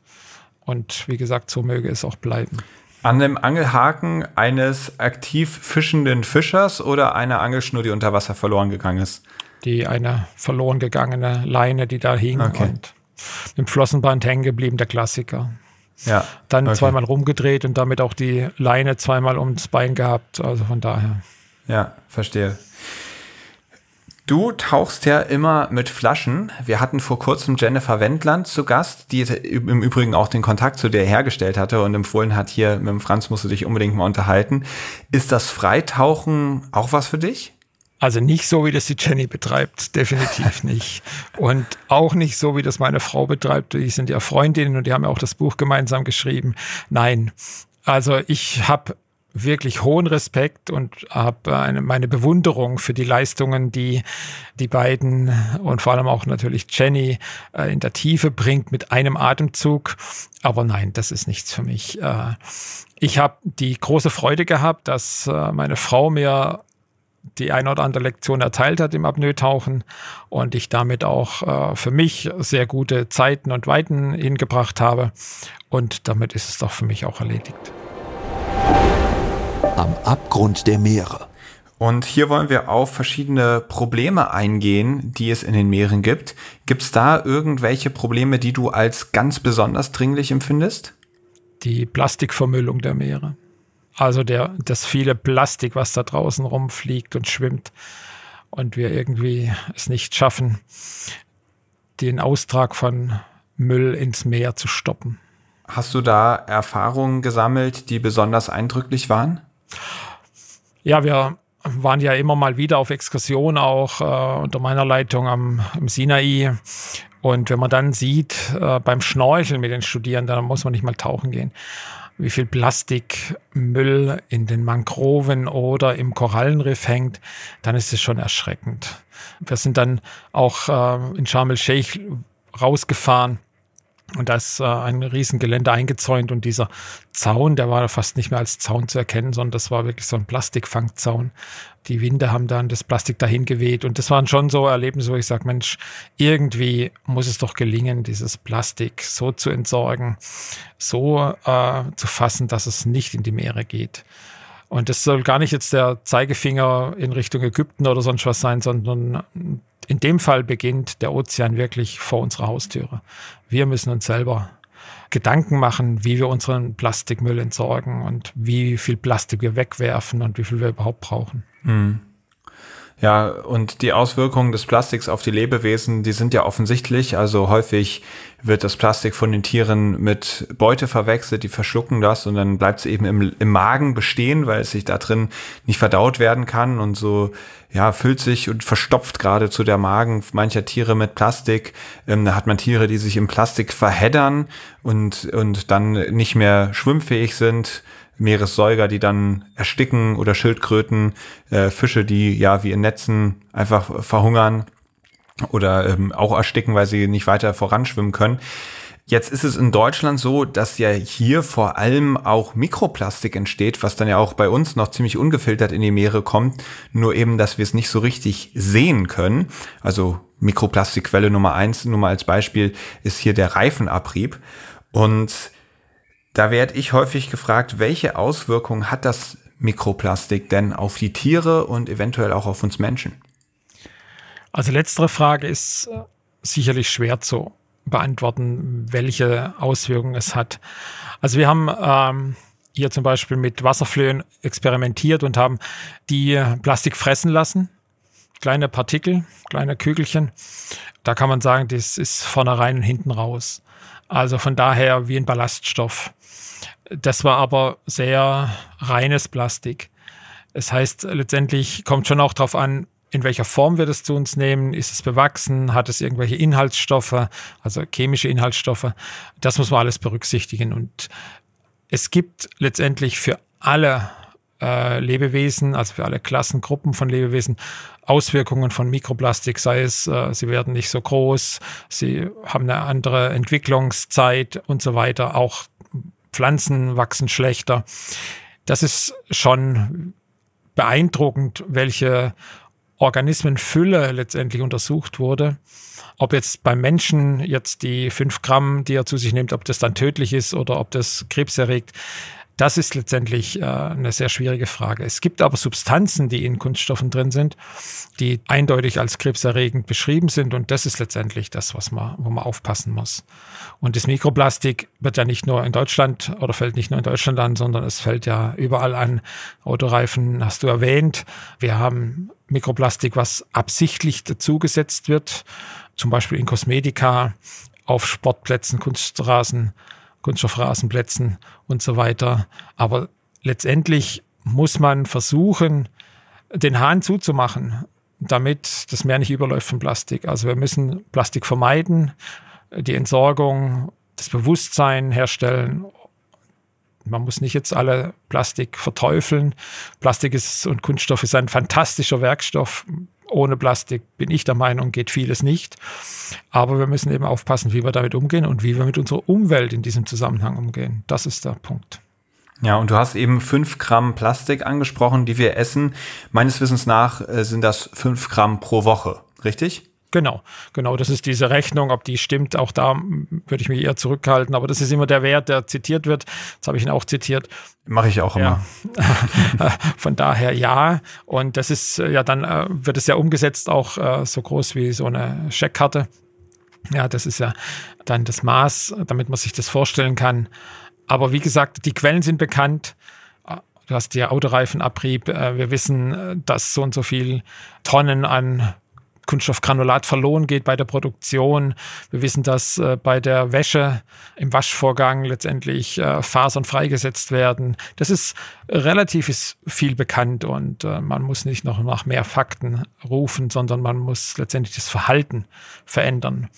und wie gesagt, so möge es auch bleiben. An dem Angelhaken eines aktiv fischenden Fischers oder einer Angelschnur, die unter Wasser verloren gegangen ist? Die eine verloren gegangene Leine, die da hing okay. und im Flossenband hängen geblieben, der Klassiker. Ja. Dann okay. zweimal rumgedreht und damit auch die Leine zweimal ums Bein gehabt. Also von daher. Ja, verstehe. Du tauchst ja immer mit Flaschen. Wir hatten vor kurzem Jennifer Wendland zu Gast, die im Übrigen auch den Kontakt zu dir hergestellt hatte und empfohlen hat, hier mit dem Franz musst du dich unbedingt mal unterhalten. Ist das Freitauchen auch was für dich? Also nicht so, wie das die Jenny betreibt, definitiv nicht. Und auch nicht so, wie das meine Frau betreibt. Die sind ja Freundinnen und die haben ja auch das Buch gemeinsam geschrieben. Nein, also ich habe wirklich hohen Respekt und habe eine, meine Bewunderung für die Leistungen, die die beiden und vor allem auch natürlich Jenny äh, in der Tiefe bringt mit einem Atemzug. Aber nein, das ist nichts für mich. Äh, ich habe die große Freude gehabt, dass äh, meine Frau mir die eine oder andere Lektion erteilt hat im Apnoe-Tauchen und ich damit auch äh, für mich sehr gute Zeiten und Weiten hingebracht habe. Und damit ist es doch für mich auch erledigt am Abgrund der Meere. Und hier wollen wir auf verschiedene Probleme eingehen, die es in den Meeren gibt. Gibt es da irgendwelche Probleme, die du als ganz besonders dringlich empfindest? Die Plastikvermüllung der Meere. Also der, das viele Plastik, was da draußen rumfliegt und schwimmt und wir irgendwie es nicht schaffen, den Austrag von Müll ins Meer zu stoppen. Hast du da Erfahrungen gesammelt, die besonders eindrücklich waren? Ja, wir waren ja immer mal wieder auf Exkursion auch äh, unter meiner Leitung am, am Sinai. Und wenn man dann sieht, äh, beim Schnorcheln mit den Studierenden, dann muss man nicht mal tauchen gehen, wie viel Plastikmüll in den Mangroven oder im Korallenriff hängt, dann ist es schon erschreckend. Wir sind dann auch äh, in Sharm el-Sheikh rausgefahren und da ist äh, ein Riesengelände eingezäunt und dieser Zaun, der war fast nicht mehr als Zaun zu erkennen, sondern das war wirklich so ein Plastikfangzaun. Die Winde haben dann das Plastik dahin geweht und das waren schon so Erlebnisse, wo ich sage, Mensch, irgendwie muss es doch gelingen, dieses Plastik so zu entsorgen, so äh, zu fassen, dass es nicht in die Meere geht. Und das soll gar nicht jetzt der Zeigefinger in Richtung Ägypten oder sonst was sein, sondern in dem Fall beginnt der Ozean wirklich vor unserer Haustüre. Wir müssen uns selber Gedanken machen, wie wir unseren Plastikmüll entsorgen und wie viel Plastik wir wegwerfen und wie viel wir überhaupt brauchen. Mhm. Ja, und die Auswirkungen des Plastiks auf die Lebewesen, die sind ja offensichtlich. Also häufig wird das Plastik von den Tieren mit Beute verwechselt, die verschlucken das und dann bleibt es eben im, im Magen bestehen, weil es sich da drin nicht verdaut werden kann und so ja füllt sich und verstopft geradezu der Magen mancher Tiere mit Plastik. Ähm, da hat man Tiere, die sich im Plastik verheddern und und dann nicht mehr schwimmfähig sind Meeressäuger, die dann ersticken oder Schildkröten, äh, Fische, die ja wie in Netzen einfach verhungern oder ähm, auch ersticken, weil sie nicht weiter voranschwimmen können. Jetzt ist es in Deutschland so, dass ja hier vor allem auch Mikroplastik entsteht, was dann ja auch bei uns noch ziemlich ungefiltert in die Meere kommt, nur eben, dass wir es nicht so richtig sehen können. Also Mikroplastikquelle Nummer eins, nur mal als Beispiel, ist hier der Reifenabrieb. Und da werde ich häufig gefragt, welche Auswirkungen hat das Mikroplastik denn auf die Tiere und eventuell auch auf uns Menschen? Also letztere Frage ist äh, sicherlich schwer zu beantworten, welche Auswirkungen es hat. Also wir haben ähm, hier zum Beispiel mit Wasserflöhen experimentiert und haben die Plastik fressen lassen. Kleine Partikel, kleine Kügelchen. Da kann man sagen, das ist vorne rein und hinten raus. Also von daher wie ein Ballaststoff. Das war aber sehr reines Plastik. Das heißt, letztendlich kommt schon auch darauf an, in welcher Form wir das zu uns nehmen. Ist es bewachsen? Hat es irgendwelche Inhaltsstoffe, also chemische Inhaltsstoffe? Das muss man alles berücksichtigen. Und es gibt letztendlich für alle äh, Lebewesen, also für alle Klassengruppen von Lebewesen, Auswirkungen von Mikroplastik, sei es, äh, sie werden nicht so groß, sie haben eine andere Entwicklungszeit und so weiter. Auch Pflanzen wachsen schlechter. Das ist schon beeindruckend, welche Organismenfülle letztendlich untersucht wurde. Ob jetzt beim Menschen jetzt die fünf Gramm, die er zu sich nimmt, ob das dann tödlich ist oder ob das Krebs erregt, das ist letztendlich äh, eine sehr schwierige Frage. Es gibt aber Substanzen, die in Kunststoffen drin sind, die eindeutig als krebserregend beschrieben sind. Und das ist letztendlich das, was man, wo man aufpassen muss. Und das Mikroplastik wird ja nicht nur in Deutschland oder fällt nicht nur in Deutschland an, sondern es fällt ja überall an. Autoreifen hast du erwähnt. Wir haben Mikroplastik, was absichtlich dazugesetzt wird, zum Beispiel in Kosmetika, auf Sportplätzen, Kunstrasen, Kunststoffrasenplätzen und so weiter. Aber letztendlich muss man versuchen, den Hahn zuzumachen, damit das Meer nicht überläuft von Plastik. Also wir müssen Plastik vermeiden, die Entsorgung, das Bewusstsein herstellen. Man muss nicht jetzt alle Plastik verteufeln. Plastik ist und Kunststoff ist ein fantastischer Werkstoff ohne Plastik bin ich der Meinung, geht vieles nicht. Aber wir müssen eben aufpassen, wie wir damit umgehen und wie wir mit unserer Umwelt in diesem Zusammenhang umgehen. Das ist der Punkt. Ja, und du hast eben fünf Gramm Plastik angesprochen, die wir essen. Meines Wissens nach äh, sind das fünf Gramm pro Woche, richtig? Genau, genau, das ist diese Rechnung. Ob die stimmt, auch da würde ich mich eher zurückhalten. Aber das ist immer der Wert, der zitiert wird. Das habe ich ihn auch zitiert. Mache ich auch immer. Ja. Von daher ja. Und das ist ja dann, äh, wird es ja umgesetzt, auch äh, so groß wie so eine Scheckkarte. Ja, das ist ja dann das Maß, damit man sich das vorstellen kann. Aber wie gesagt, die Quellen sind bekannt. Du hast ja Autoreifenabrieb. Äh, wir wissen, dass so und so viel Tonnen an Kunststoffgranulat verloren geht bei der Produktion. Wir wissen, dass äh, bei der Wäsche im Waschvorgang letztendlich äh, Fasern freigesetzt werden. Das ist relativ ist viel bekannt und äh, man muss nicht noch nach mehr Fakten rufen, sondern man muss letztendlich das Verhalten verändern.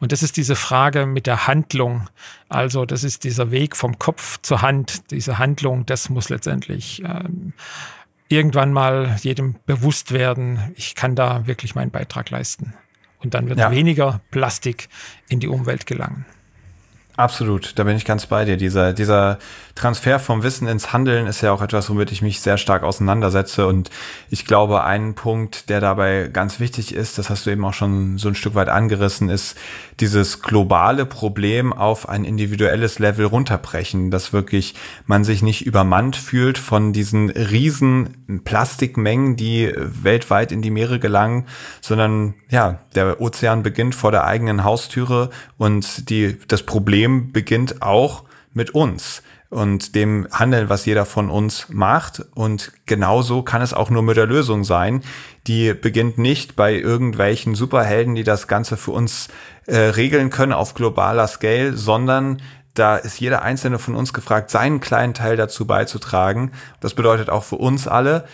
Und das ist diese Frage mit der Handlung. Also das ist dieser Weg vom Kopf zur Hand. Diese Handlung, das muss letztendlich ähm, irgendwann mal jedem bewusst werden, ich kann da wirklich meinen Beitrag leisten. Und dann wird ja. weniger Plastik in die Umwelt gelangen. Absolut, da bin ich ganz bei dir. Dieser, dieser Transfer vom Wissen ins Handeln ist ja auch etwas, womit ich mich sehr stark auseinandersetze. Und ich glaube, ein Punkt, der dabei ganz wichtig ist, das hast du eben auch schon so ein Stück weit angerissen, ist dieses globale Problem auf ein individuelles Level runterbrechen, dass wirklich man sich nicht übermannt fühlt von diesen riesen Plastikmengen, die weltweit in die Meere gelangen, sondern ja, der Ozean beginnt vor der eigenen Haustüre und die, das Problem beginnt auch mit uns und dem Handeln, was jeder von uns macht. Und genauso kann es auch nur mit der Lösung sein. Die beginnt nicht bei irgendwelchen Superhelden, die das Ganze für uns äh, regeln können auf globaler Scale, sondern da ist jeder einzelne von uns gefragt, seinen kleinen Teil dazu beizutragen. Das bedeutet auch für uns alle,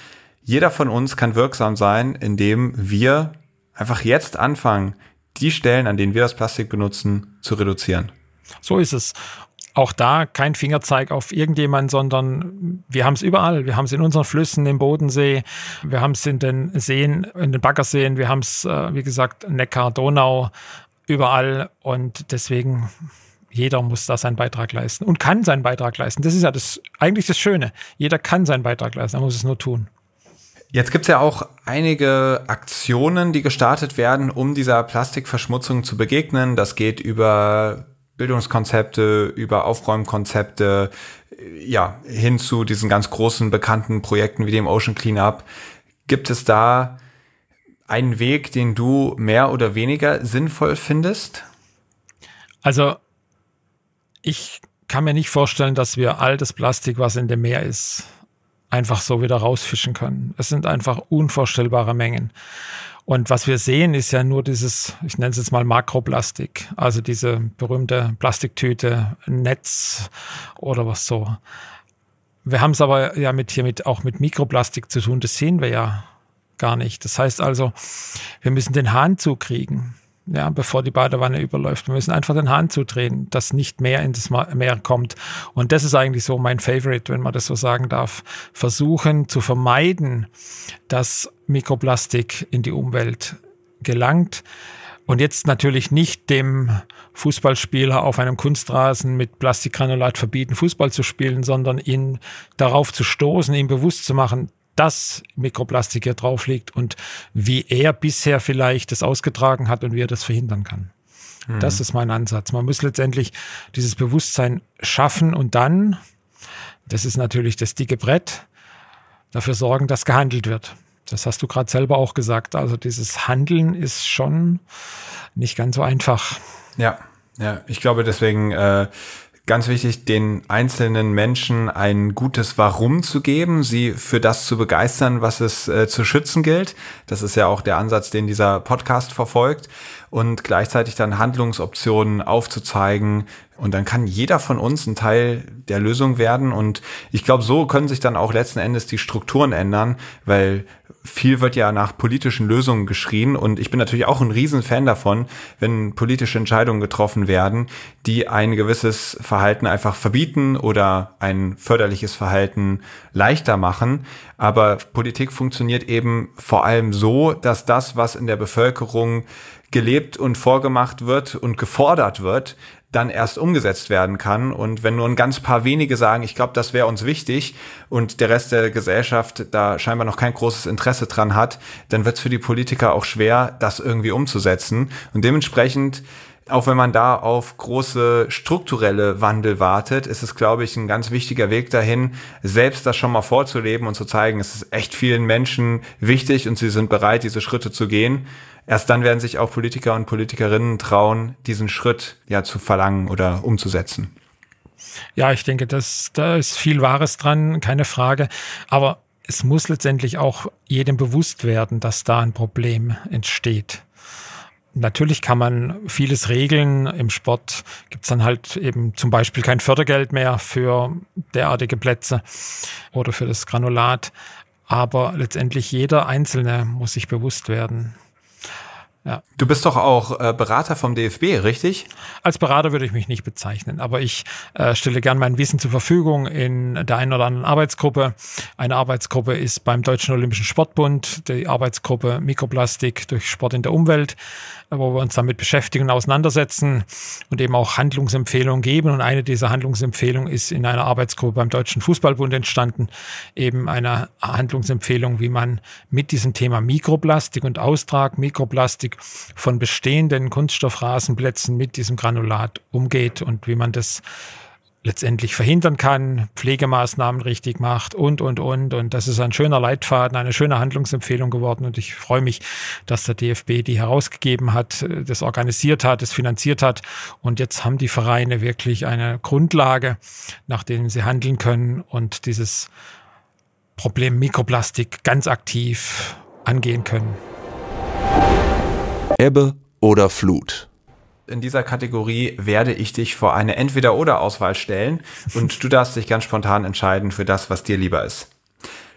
jeder von uns kann wirksam sein, indem wir einfach jetzt anfangen, die Stellen, an denen wir das Plastik benutzen, zu reduzieren. So ist es. Auch da kein Fingerzeig auf irgendjemand, sondern wir haben es überall. Wir haben es in unseren Flüssen, im Bodensee, wir haben es in den Seen, in den Baggerseen, wir haben es, äh, wie gesagt, Neckar, Donau, überall. Und deswegen jeder muss da seinen Beitrag leisten und kann seinen Beitrag leisten. Das ist ja das eigentlich das Schöne. Jeder kann seinen Beitrag leisten, er muss es nur tun. Jetzt gibt es ja auch einige Aktionen, die gestartet werden, um dieser Plastikverschmutzung zu begegnen. Das geht über Bildungskonzepte, über Aufräumkonzepte, ja, hin zu diesen ganz großen bekannten Projekten wie dem Ocean Cleanup. Gibt es da einen Weg, den du mehr oder weniger sinnvoll findest? Also ich kann mir nicht vorstellen, dass wir all das Plastik, was in dem Meer ist, einfach so wieder rausfischen können. Es sind einfach unvorstellbare Mengen. Und was wir sehen, ist ja nur dieses, ich nenne es jetzt mal Makroplastik, also diese berühmte Plastiktüte, Netz oder was so. Wir haben es aber ja mit hier mit auch mit Mikroplastik zu tun, das sehen wir ja gar nicht. Das heißt also, wir müssen den Hahn zukriegen ja, bevor die Badewanne überläuft. Wir müssen einfach den Hahn zudrehen, dass nicht mehr in das Meer kommt. Und das ist eigentlich so mein Favorite, wenn man das so sagen darf. Versuchen zu vermeiden, dass Mikroplastik in die Umwelt gelangt. Und jetzt natürlich nicht dem Fußballspieler auf einem Kunstrasen mit Plastikgranulat verbieten, Fußball zu spielen, sondern ihn darauf zu stoßen, ihm bewusst zu machen, dass Mikroplastik hier drauf liegt und wie er bisher vielleicht das ausgetragen hat und wie er das verhindern kann. Mhm. Das ist mein Ansatz. Man muss letztendlich dieses Bewusstsein schaffen und dann, das ist natürlich das dicke Brett, dafür sorgen, dass gehandelt wird. Das hast du gerade selber auch gesagt. Also dieses Handeln ist schon nicht ganz so einfach. Ja, ja. Ich glaube deswegen äh, ganz wichtig, den einzelnen Menschen ein gutes Warum zu geben, sie für das zu begeistern, was es äh, zu schützen gilt. Das ist ja auch der Ansatz, den dieser Podcast verfolgt. Und gleichzeitig dann Handlungsoptionen aufzuzeigen. Und dann kann jeder von uns ein Teil der Lösung werden. Und ich glaube, so können sich dann auch letzten Endes die Strukturen ändern, weil viel wird ja nach politischen Lösungen geschrien und ich bin natürlich auch ein Riesenfan davon, wenn politische Entscheidungen getroffen werden, die ein gewisses Verhalten einfach verbieten oder ein förderliches Verhalten leichter machen. Aber Politik funktioniert eben vor allem so, dass das, was in der Bevölkerung gelebt und vorgemacht wird und gefordert wird, dann erst umgesetzt werden kann. Und wenn nur ein ganz paar wenige sagen, ich glaube, das wäre uns wichtig und der Rest der Gesellschaft da scheinbar noch kein großes Interesse dran hat, dann wird es für die Politiker auch schwer, das irgendwie umzusetzen. Und dementsprechend auch wenn man da auf große strukturelle Wandel wartet, ist es, glaube ich, ein ganz wichtiger Weg dahin, selbst das schon mal vorzuleben und zu zeigen, es ist echt vielen Menschen wichtig und sie sind bereit, diese Schritte zu gehen erst dann werden sich auch Politiker und Politikerinnen trauen, diesen Schritt ja zu verlangen oder umzusetzen. Ja, ich denke, das, da ist viel Wahres dran, keine Frage. Aber es muss letztendlich auch jedem bewusst werden, dass da ein Problem entsteht. Natürlich kann man vieles regeln. Im Sport gibt es dann halt eben zum Beispiel kein Fördergeld mehr für derartige Plätze oder für das Granulat. Aber letztendlich jeder Einzelne muss sich bewusst werden, ja. Du bist doch auch äh, Berater vom DFB, richtig? Als Berater würde ich mich nicht bezeichnen, aber ich äh, stelle gern mein Wissen zur Verfügung in der einen oder anderen Arbeitsgruppe. Eine Arbeitsgruppe ist beim Deutschen Olympischen Sportbund, die Arbeitsgruppe Mikroplastik durch Sport in der Umwelt wo wir uns damit beschäftigen auseinandersetzen und eben auch Handlungsempfehlungen geben. Und eine dieser Handlungsempfehlungen ist in einer Arbeitsgruppe beim Deutschen Fußballbund entstanden, eben eine Handlungsempfehlung, wie man mit diesem Thema Mikroplastik und Austrag Mikroplastik von bestehenden Kunststoffrasenplätzen mit diesem Granulat umgeht und wie man das letztendlich verhindern kann, Pflegemaßnahmen richtig macht und, und, und. Und das ist ein schöner Leitfaden, eine schöne Handlungsempfehlung geworden. Und ich freue mich, dass der DFB die herausgegeben hat, das organisiert hat, das finanziert hat. Und jetzt haben die Vereine wirklich eine Grundlage, nach denen sie handeln können und dieses Problem Mikroplastik ganz aktiv angehen können. Ebbe oder Flut? In dieser Kategorie werde ich dich vor eine Entweder-Oder-Auswahl stellen und du darfst dich ganz spontan entscheiden für das, was dir lieber ist.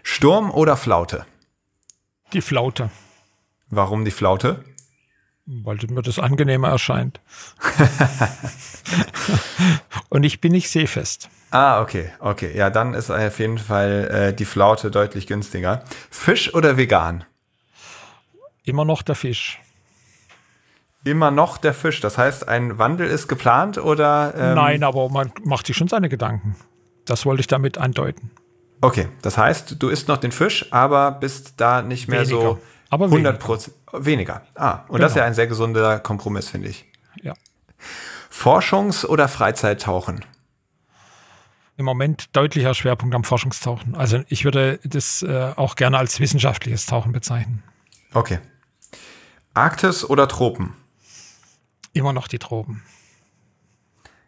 Sturm oder Flaute? Die Flaute. Warum die Flaute? Weil mir das angenehmer erscheint. und ich bin nicht seefest. Ah, okay, okay. Ja, dann ist auf jeden Fall äh, die Flaute deutlich günstiger. Fisch oder vegan? Immer noch der Fisch. Immer noch der Fisch. Das heißt, ein Wandel ist geplant oder? Ähm Nein, aber man macht sich schon seine Gedanken. Das wollte ich damit andeuten. Okay, das heißt, du isst noch den Fisch, aber bist da nicht mehr weniger, so aber 100 Prozent weniger. Ah, und genau. das ist ja genau. ein sehr gesunder Kompromiss, finde ich. Ja. Forschungs- oder Freizeittauchen? Im Moment deutlicher Schwerpunkt am Forschungstauchen. Also ich würde das äh, auch gerne als wissenschaftliches Tauchen bezeichnen. Okay. Arktis oder Tropen? Immer noch die Tropen.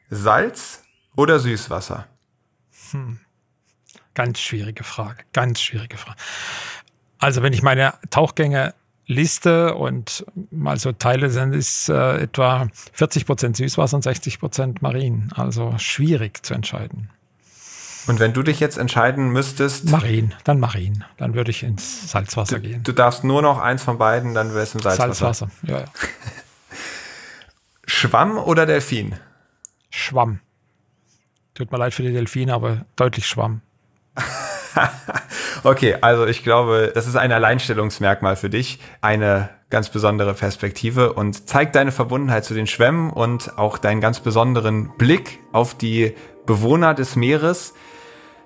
Salz oder Süßwasser? Hm. Ganz schwierige Frage. Ganz schwierige Frage. Also wenn ich meine Tauchgänge liste und mal so teile, sind es äh, etwa 40 Prozent Süßwasser und 60 Prozent Marin. Also schwierig zu entscheiden. Und wenn du dich jetzt entscheiden müsstest. Marin, dann Marin. Dann würde ich ins Salzwasser du, gehen. Du darfst nur noch eins von beiden, dann wäre es im Salzwasser. Salzwasser, ja, ja. Schwamm oder Delfin? Schwamm. Tut mir leid für die Delfine, aber deutlich Schwamm. okay, also ich glaube, das ist ein Alleinstellungsmerkmal für dich, eine ganz besondere Perspektive und zeigt deine Verbundenheit zu den Schwämmen und auch deinen ganz besonderen Blick auf die Bewohner des Meeres.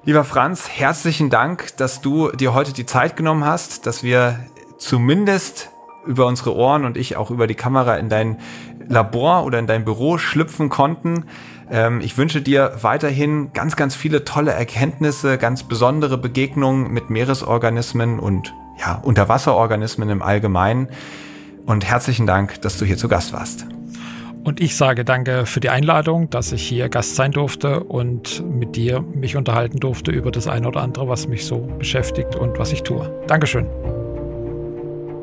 Lieber Franz, herzlichen Dank, dass du dir heute die Zeit genommen hast, dass wir zumindest über unsere Ohren und ich auch über die Kamera in dein Labor oder in dein Büro schlüpfen konnten. Ähm, ich wünsche dir weiterhin ganz, ganz viele tolle Erkenntnisse, ganz besondere Begegnungen mit Meeresorganismen und ja, Unterwasserorganismen im Allgemeinen. Und herzlichen Dank, dass du hier zu Gast warst. Und ich sage danke für die Einladung, dass ich hier Gast sein durfte und mit dir mich unterhalten durfte über das eine oder andere, was mich so beschäftigt und was ich tue. Dankeschön.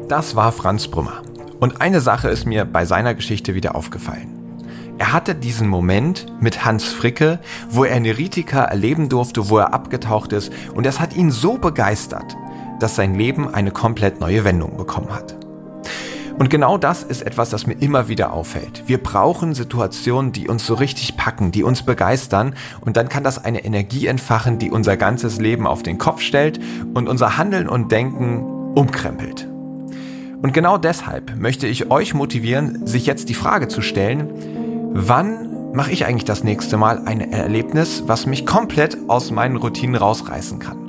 Das war Franz Brümmer. Und eine Sache ist mir bei seiner Geschichte wieder aufgefallen. Er hatte diesen Moment mit Hans Fricke, wo er Neritika erleben durfte, wo er abgetaucht ist, und das hat ihn so begeistert, dass sein Leben eine komplett neue Wendung bekommen hat. Und genau das ist etwas, das mir immer wieder auffällt. Wir brauchen Situationen, die uns so richtig packen, die uns begeistern und dann kann das eine Energie entfachen, die unser ganzes Leben auf den Kopf stellt und unser Handeln und Denken umkrempelt. Und genau deshalb möchte ich euch motivieren, sich jetzt die Frage zu stellen, wann mache ich eigentlich das nächste Mal ein Erlebnis, was mich komplett aus meinen Routinen rausreißen kann?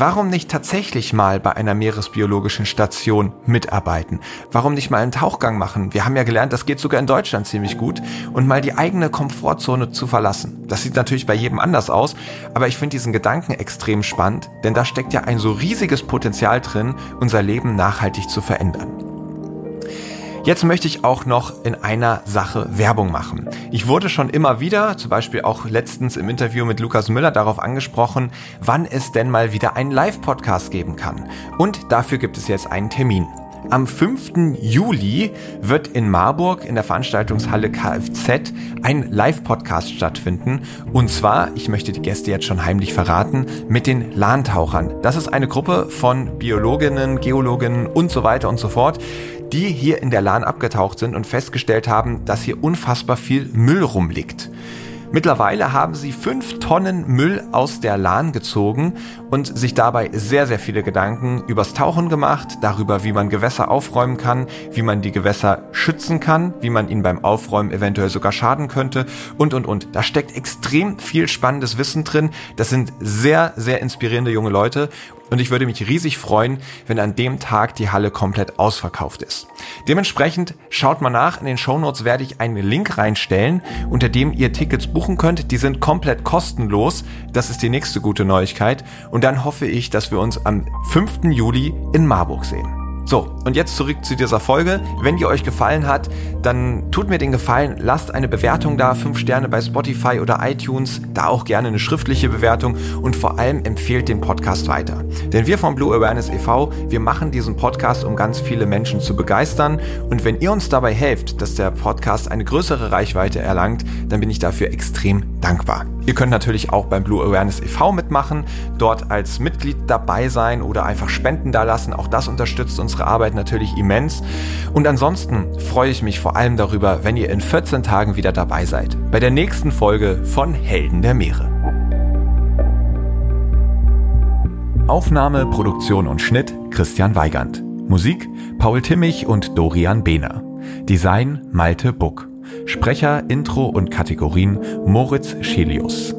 Warum nicht tatsächlich mal bei einer meeresbiologischen Station mitarbeiten? Warum nicht mal einen Tauchgang machen? Wir haben ja gelernt, das geht sogar in Deutschland ziemlich gut. Und mal die eigene Komfortzone zu verlassen. Das sieht natürlich bei jedem anders aus, aber ich finde diesen Gedanken extrem spannend, denn da steckt ja ein so riesiges Potenzial drin, unser Leben nachhaltig zu verändern. Jetzt möchte ich auch noch in einer Sache Werbung machen. Ich wurde schon immer wieder, zum Beispiel auch letztens im Interview mit Lukas Müller, darauf angesprochen, wann es denn mal wieder einen Live-Podcast geben kann. Und dafür gibt es jetzt einen Termin. Am 5. Juli wird in Marburg in der Veranstaltungshalle Kfz ein Live-Podcast stattfinden. Und zwar, ich möchte die Gäste jetzt schon heimlich verraten, mit den Lahntauchern. Das ist eine Gruppe von Biologinnen, Geologinnen und so weiter und so fort, die hier in der Lahn abgetaucht sind und festgestellt haben, dass hier unfassbar viel Müll rumliegt. Mittlerweile haben sie fünf Tonnen Müll aus der Lahn gezogen und sich dabei sehr, sehr viele Gedanken übers Tauchen gemacht, darüber, wie man Gewässer aufräumen kann, wie man die Gewässer schützen kann, wie man ihnen beim Aufräumen eventuell sogar schaden könnte und, und, und. Da steckt extrem viel spannendes Wissen drin. Das sind sehr, sehr inspirierende junge Leute und ich würde mich riesig freuen, wenn an dem Tag die Halle komplett ausverkauft ist. Dementsprechend schaut mal nach, in den Shownotes werde ich einen Link reinstellen, unter dem ihr Tickets buchen könnt. Die sind komplett kostenlos. Das ist die nächste gute Neuigkeit. Und dann hoffe ich, dass wir uns am 5. Juli in Marburg sehen. So, und jetzt zurück zu dieser Folge. Wenn die euch gefallen hat, dann tut mir den Gefallen, lasst eine Bewertung da, 5 Sterne bei Spotify oder iTunes, da auch gerne eine schriftliche Bewertung und vor allem empfehlt den Podcast weiter. Denn wir von Blue Awareness e.V., wir machen diesen Podcast, um ganz viele Menschen zu begeistern und wenn ihr uns dabei helft, dass der Podcast eine größere Reichweite erlangt, dann bin ich dafür extrem dankbar. Ihr könnt natürlich auch beim Blue Awareness e.V. mitmachen, dort als Mitglied dabei sein oder einfach Spenden da lassen. Auch das unterstützt unsere Arbeit natürlich immens. Und ansonsten freue ich mich vor allem darüber, wenn ihr in 14 Tagen wieder dabei seid. Bei der nächsten Folge von Helden der Meere. Aufnahme, Produktion und Schnitt Christian Weigand. Musik Paul Timmich und Dorian Behner. Design Malte Buck. Sprecher, Intro und Kategorien Moritz Schelius.